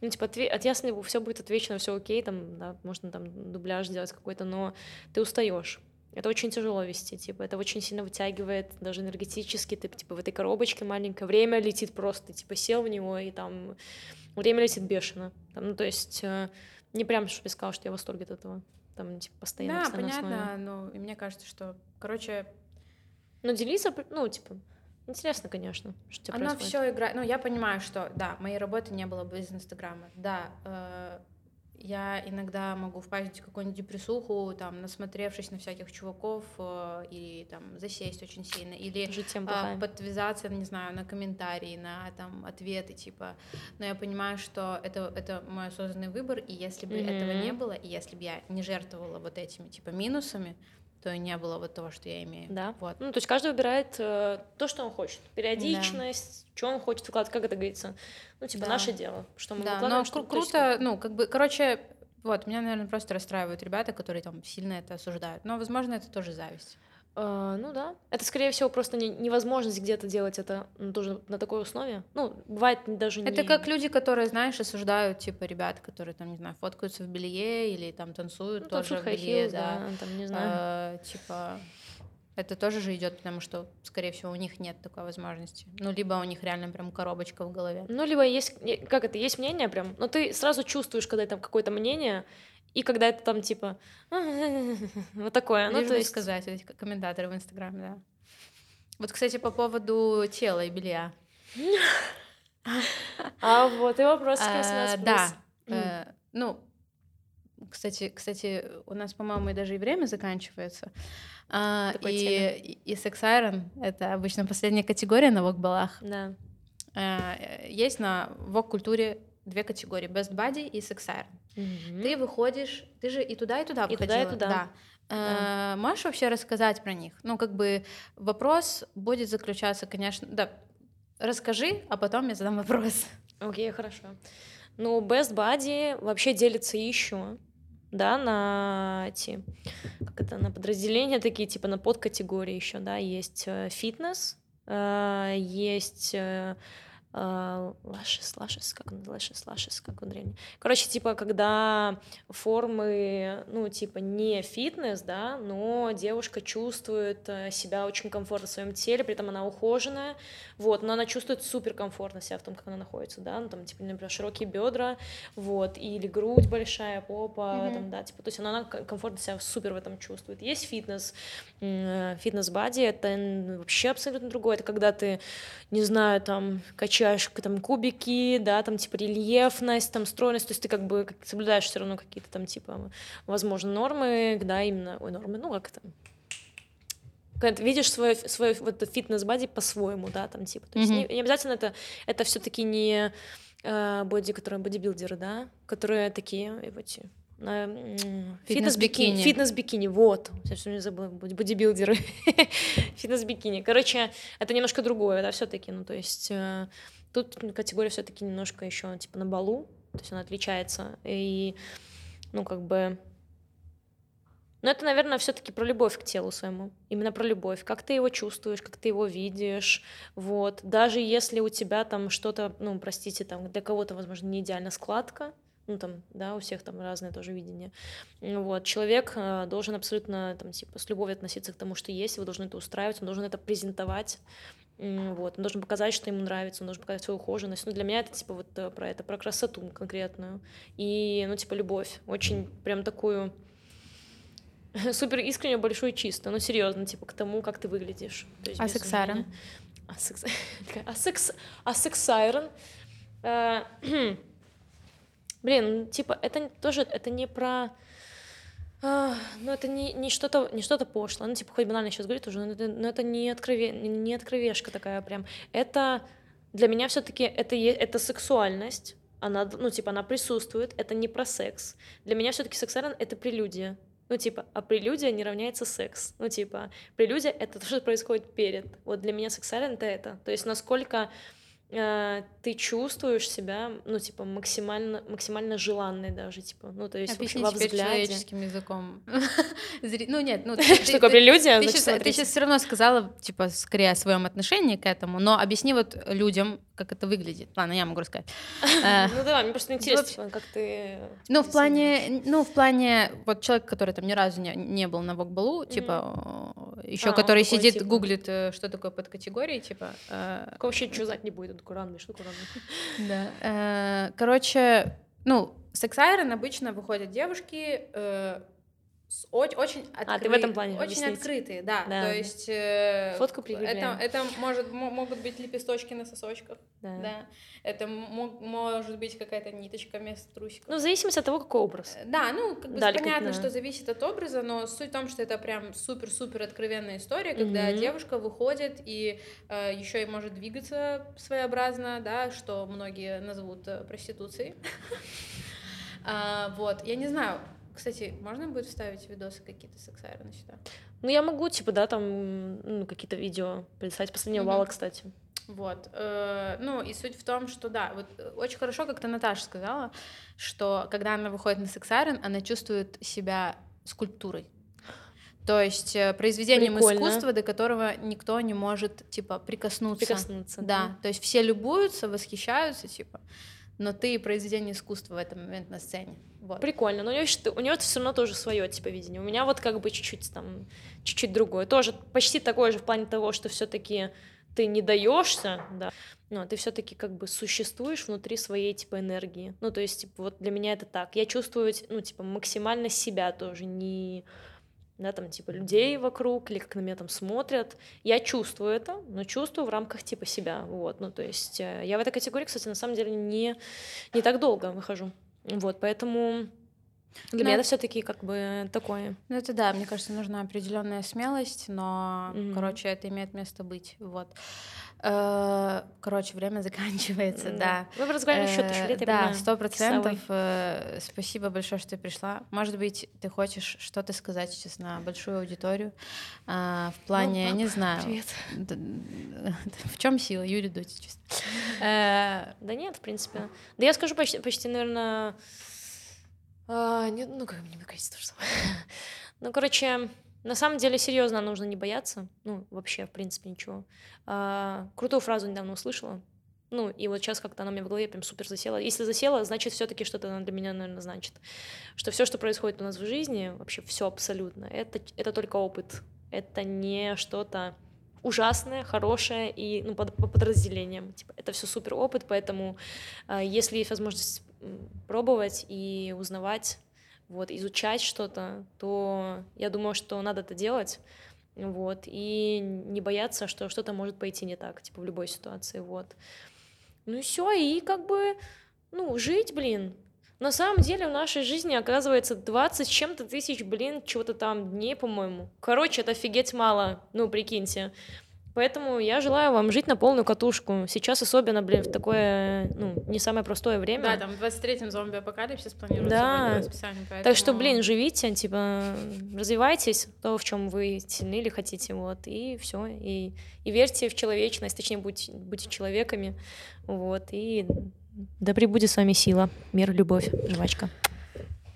[SPEAKER 1] ну, типа, отве- от если все будет отвечено, все окей, там, да, можно там дубляж сделать какой-то, но ты устаешь. Это очень тяжело вести, типа, это очень сильно вытягивает, даже энергетически, ты, типа, в этой коробочке маленькое, время летит просто, типа, сел в него, и там время летит бешено. Там, ну, то есть э, не прям, чтобы я сказала, что я в восторге от этого. Там, типа, постоянно,
[SPEAKER 2] Да, понятно, но и мне кажется, что, короче,
[SPEAKER 1] Но делиться, ну, типа, интересно, конечно, что у тебя
[SPEAKER 2] Оно
[SPEAKER 1] происходит.
[SPEAKER 2] все играет. Ну, я понимаю, что да, моей работы не было бы без Инстаграма. Да, э, я иногда могу впасть в какую-нибудь депрессуху, там, насмотревшись на всяких чуваков, э, или там засесть очень сильно, или
[SPEAKER 1] плохая.
[SPEAKER 2] подвязаться, не знаю, на комментарии, на там ответы, типа. Но я понимаю, что это, это мой осознанный выбор, и если бы этого не было, и если бы я не жертвовала вот этими, типа, минусами, то и не было вот того, что я имею.
[SPEAKER 1] Да.
[SPEAKER 2] Вот.
[SPEAKER 1] Ну, то есть каждый выбирает э, то, что он хочет. Периодичность, что он хочет выкладывать, как это говорится. Ну, типа,
[SPEAKER 2] Да.
[SPEAKER 1] наше дело. Что мы
[SPEAKER 2] Да,
[SPEAKER 1] выкладываем,
[SPEAKER 2] но
[SPEAKER 1] что
[SPEAKER 2] кру- круто, ну, как бы, короче, вот, меня, наверное, просто расстраивают ребята, которые там сильно это осуждают. Но, возможно, это тоже зависть.
[SPEAKER 1] А, ну да. Это, скорее всего, просто не- невозможность где-то делать это ну, тоже на такой основе. Ну, бывает даже не...
[SPEAKER 2] Это как люди, которые, знаешь, осуждают, типа, ребят, которые, там, не знаю, фоткаются в белье или там танцуют
[SPEAKER 1] ну,
[SPEAKER 2] тоже в белье,
[SPEAKER 1] heels,
[SPEAKER 2] да.
[SPEAKER 1] там, не знаю.
[SPEAKER 2] А, типа, это тоже же идет, потому что, скорее всего, у них нет такой возможности. Ну, либо у них реально прям коробочка в голове.
[SPEAKER 1] Ну, либо есть, как это, есть мнение прям, но ты сразу чувствуешь, когда там какое-то мнение, и когда это там типа вот такое. Ну, то есть...
[SPEAKER 2] сказать, эти комментаторы в Инстаграме, да. Вот, кстати, по поводу тела и белья.
[SPEAKER 1] А вот и вопрос
[SPEAKER 2] А,
[SPEAKER 1] 18
[SPEAKER 2] Да. э, Ну, кстати, кстати, у нас, по-моему, и даже и время заканчивается. А, И, и, и секс-айрон — это обычно последняя категория на вок-балах.
[SPEAKER 1] Да.
[SPEAKER 2] Э, Есть на вок-культуре две категории — best body и секс-айрон.
[SPEAKER 1] Мгм.
[SPEAKER 2] Ты выходишь, ты же и туда, и туда
[SPEAKER 1] И туда, и
[SPEAKER 2] выходила.
[SPEAKER 1] туда.
[SPEAKER 2] Да. Э, Можешь вообще рассказать про них? Ну, как бы вопрос будет заключаться, конечно... Да, расскажи, а потом я задам вопрос.
[SPEAKER 1] Окей, хорошо. Ну, Best Buddy вообще делится еще, да, на эти, как это, на подразделения такие, типа на подкатегории еще, да, есть э, фитнес, э, есть э, э, лашес, лашес, как он, лашес, лашес, как он древний. Короче, типа, когда формы, ну, типа, не фитнес, да, но девушка чувствует э, себя очень комфортно в своем теле, при этом она ухоженная, вот, но она чувствует супер комфортно себя в том, как она находится, да, ну, там, типа, например, широкие бедра, вот, или грудь большая, попа,
[SPEAKER 2] Мгм.
[SPEAKER 1] там, да, типа, то есть она, она комфортно себя супер в этом чувствует. Есть фитнес, м, фитнес-бади, это вообще абсолютно другое, это когда ты, не знаю, там, качаешь к- там кубики, да, там, типа, рельефность, там, стройность, то есть ты как бы соблюдаешь все равно какие-то там, типа, возможно, нормы, да, именно, ой, нормы, ну, как когда ты видишь свой, свой вот фитнес-бади по-своему, да, там, типа, то есть
[SPEAKER 2] Мгм.
[SPEAKER 1] не, не обязательно это, это все таки не э, боди, которые бодибилдеры, да, которые такие, эти,
[SPEAKER 2] Фитнес-бикини.
[SPEAKER 1] фитнес-бикини, фитнес-бикини, вот, что не забыла, боди- бодибилдеры, фитнес-бикини, короче, это немножко другое, да, все таки ну, то есть э, тут категория все таки немножко еще, типа, на балу, то есть она отличается, и, ну, как бы, но это, наверное, все-таки про любовь к телу своему. Именно про любовь. Как ты его чувствуешь, как ты его видишь. Вот. Даже если у тебя там что-то, ну, простите, там для кого-то, возможно, не идеально складка, ну, там, да, у всех там разное тоже видение. Вот. Человек э, должен абсолютно, там, типа, с любовью относиться к тому, что есть, его должен это устраивать, он должен это презентовать. Вот, он должен показать, что ему нравится, он должен показать свою ухоженность. Ну, для меня это, типа, вот э, про это, про красоту конкретную. И, ну, типа, любовь. Очень прям такую супер искренне, большую чисто, ну серьезно, типа к тому, как ты выглядишь. То есть
[SPEAKER 2] А секс-айрон?
[SPEAKER 1] сомнения. А секс... А секс... А секс-айрон? Блин, ну, типа, это тоже, это не про... а, Ну, это не, не что-то не что-то пошлое. Ну, типа, хоть банально сейчас говорит уже, но это, но это не, открове, не откровешка такая прям. Это для меня все таки это, это сексуальность. Она, ну, типа, она присутствует, это не про секс. Для меня все таки секс-айрон — это прелюдия. Ну, типа, а прелюдия не равняется секс. Ну, типа, прелюдия — это то, что происходит перед. Вот для меня секс-айрон — это это. То есть насколько ты чувствуешь себя, ну, типа, максимально, максимально желанной даже, типа, ну, то есть
[SPEAKER 2] Объясни
[SPEAKER 1] во взгляде.
[SPEAKER 2] человеческим языком. Ну нет, ну
[SPEAKER 1] Что такое прелюдия?
[SPEAKER 2] Ты
[SPEAKER 1] Значит,
[SPEAKER 2] сейчас, все равно сказала, типа, скорее о своем отношении к этому, но объясни вот людям, как это выглядит. Ладно, я могу рассказать. Э,
[SPEAKER 1] Ну да, мне просто интересно, типа, как ты...
[SPEAKER 2] Ну, в плане, ну, в плане, вот человек, который там ни разу не, не был на Вокбалу, типа, еще
[SPEAKER 1] А,
[SPEAKER 2] который сидит,
[SPEAKER 1] типа-
[SPEAKER 2] гуглит, э, что такое подкатегории, типа. э,
[SPEAKER 1] Такого вообще ничего знать не будет, он такой ранный, что такое ранный?
[SPEAKER 2] Да. Э, Короче, ну, секс-айрон обычно выходят девушки э, очень
[SPEAKER 1] А, ты в этом плане
[SPEAKER 2] Очень
[SPEAKER 1] объяснить.
[SPEAKER 2] открытые, да.
[SPEAKER 1] Да.
[SPEAKER 2] То есть... э,
[SPEAKER 1] Фотку
[SPEAKER 2] это,
[SPEAKER 1] прикрепляем.
[SPEAKER 2] это может, мо- могут быть лепесточки на сосочках,
[SPEAKER 1] Да.
[SPEAKER 2] да. Это мо- может быть какая-то ниточка вместо трусиков.
[SPEAKER 1] Ну, в зависимости от того, какой образ.
[SPEAKER 2] Э, Да, ну, как бы
[SPEAKER 1] Дали
[SPEAKER 2] понятно,
[SPEAKER 1] как-то.
[SPEAKER 2] что зависит от образа, но суть в том, что это прям супер-супер откровенная история, когда
[SPEAKER 1] Мгм.
[SPEAKER 2] девушка выходит и еще и может двигаться своеобразно, да, что многие назовут э, проституцией. А, Вот, я не знаю, кстати, можно будет вставить видосы какие-то секс-айрона сюда?
[SPEAKER 1] Ну, я могу, типа, да, там, ну, какие-то видео прислать. Последнего вала, кстати.
[SPEAKER 2] Вот. э, Ну, и суть в том, что да, вот э, очень хорошо, как-то Наташа сказала, что когда она выходит на сексарен, она чувствует себя скульптурой. То есть э, произведением
[SPEAKER 1] Прикольно.
[SPEAKER 2] искусства, до которого никто не может, типа, прикоснуться.
[SPEAKER 1] Прикоснуться.
[SPEAKER 2] Да, то есть все любуются, восхищаются, типа, но ты произведение искусства в этот момент на сцене. Вот.
[SPEAKER 1] Прикольно, но у нее, у нее все равно тоже свое типа видение. У меня вот как бы чуть-чуть там, чуть-чуть другое. Тоже почти такое же в плане того, что все-таки ты не даешься, да, но ты все-таки как бы существуешь внутри своей типа энергии. Ну, то есть, типа, вот для меня это так. Я чувствую, ну, типа, максимально себя тоже, не да, там, типа, людей вокруг, или как на меня там смотрят. Я чувствую это, но чувствую в рамках, типа, себя, вот, ну, то есть э, я в этой категории, кстати, на самом деле не, не так долго выхожу, вот, поэтому для
[SPEAKER 2] Ну,
[SPEAKER 1] меня это все таки как бы такое.
[SPEAKER 2] Ну, это да, мне кажется, нужна определенная смелость, но,
[SPEAKER 1] Мгм.
[SPEAKER 2] короче, это имеет место быть. Вот. Э, Короче, время заканчивается, да.
[SPEAKER 1] Мы разговаривали еще тысячу
[SPEAKER 2] Э,
[SPEAKER 1] лет,
[SPEAKER 2] Да, сто процентов. Э, Спасибо большое, что ты пришла. Может быть, ты хочешь что-то сказать сейчас на большую аудиторию в плане,
[SPEAKER 1] пап,
[SPEAKER 2] не знаю,
[SPEAKER 1] Привет.
[SPEAKER 2] в чем сила Юрий Дудь?
[SPEAKER 1] Да нет, в принципе. Да я скажу почти, наверное... ну, как мне кажется, то же самое. Ну, короче, на самом деле, серьезно, нужно не бояться. Ну, вообще, в принципе, ничего. А, крутую фразу недавно услышала. Ну, и вот сейчас как-то она меня в голове прям супер засела. Если засела, значит, все-таки что-то она для меня, наверное, значит. Что все, что происходит у нас в жизни, вообще все абсолютно, это, это только опыт. Это не что-то ужасное, хорошее и ну, под, по подразделениям. Типа, это все супер опыт, поэтому э, если есть возможность пробовать и узнавать, вот, изучать что-то, то я думаю, что надо это делать, вот, и не бояться, что что-то может пойти не так, типа, в любой ситуации, вот. Ну и все, и как бы, ну, жить, блин. На самом деле в нашей жизни оказывается 20 с чем-то тысяч, блин, чего-то там дней, по-моему. Короче, это офигеть мало, ну, прикиньте. Поэтому я желаю вам жить на полную катушку. Сейчас особенно, блин, в такое, ну, не самое простое время.
[SPEAKER 2] Да, там в 23-м зомби-апокалипсис планируется
[SPEAKER 1] Да.
[SPEAKER 2] по расписанию,
[SPEAKER 1] Так что,
[SPEAKER 2] поэтому-
[SPEAKER 1] блин, живите, типа, развивайтесь, то, в чем вы сильны или хотите, вот, и все. И, и верьте в человечность, точнее, будьте, будьте человеками, вот, и да пребудет с вами сила, мир, любовь, жвачка.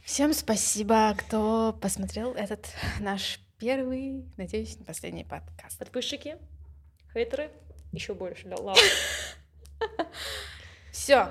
[SPEAKER 2] Всем спасибо, кто посмотрел этот наш первый, надеюсь, не последний подкаст.
[SPEAKER 1] Подписчики, хейтеры, еще больше, да, лава.
[SPEAKER 2] Все.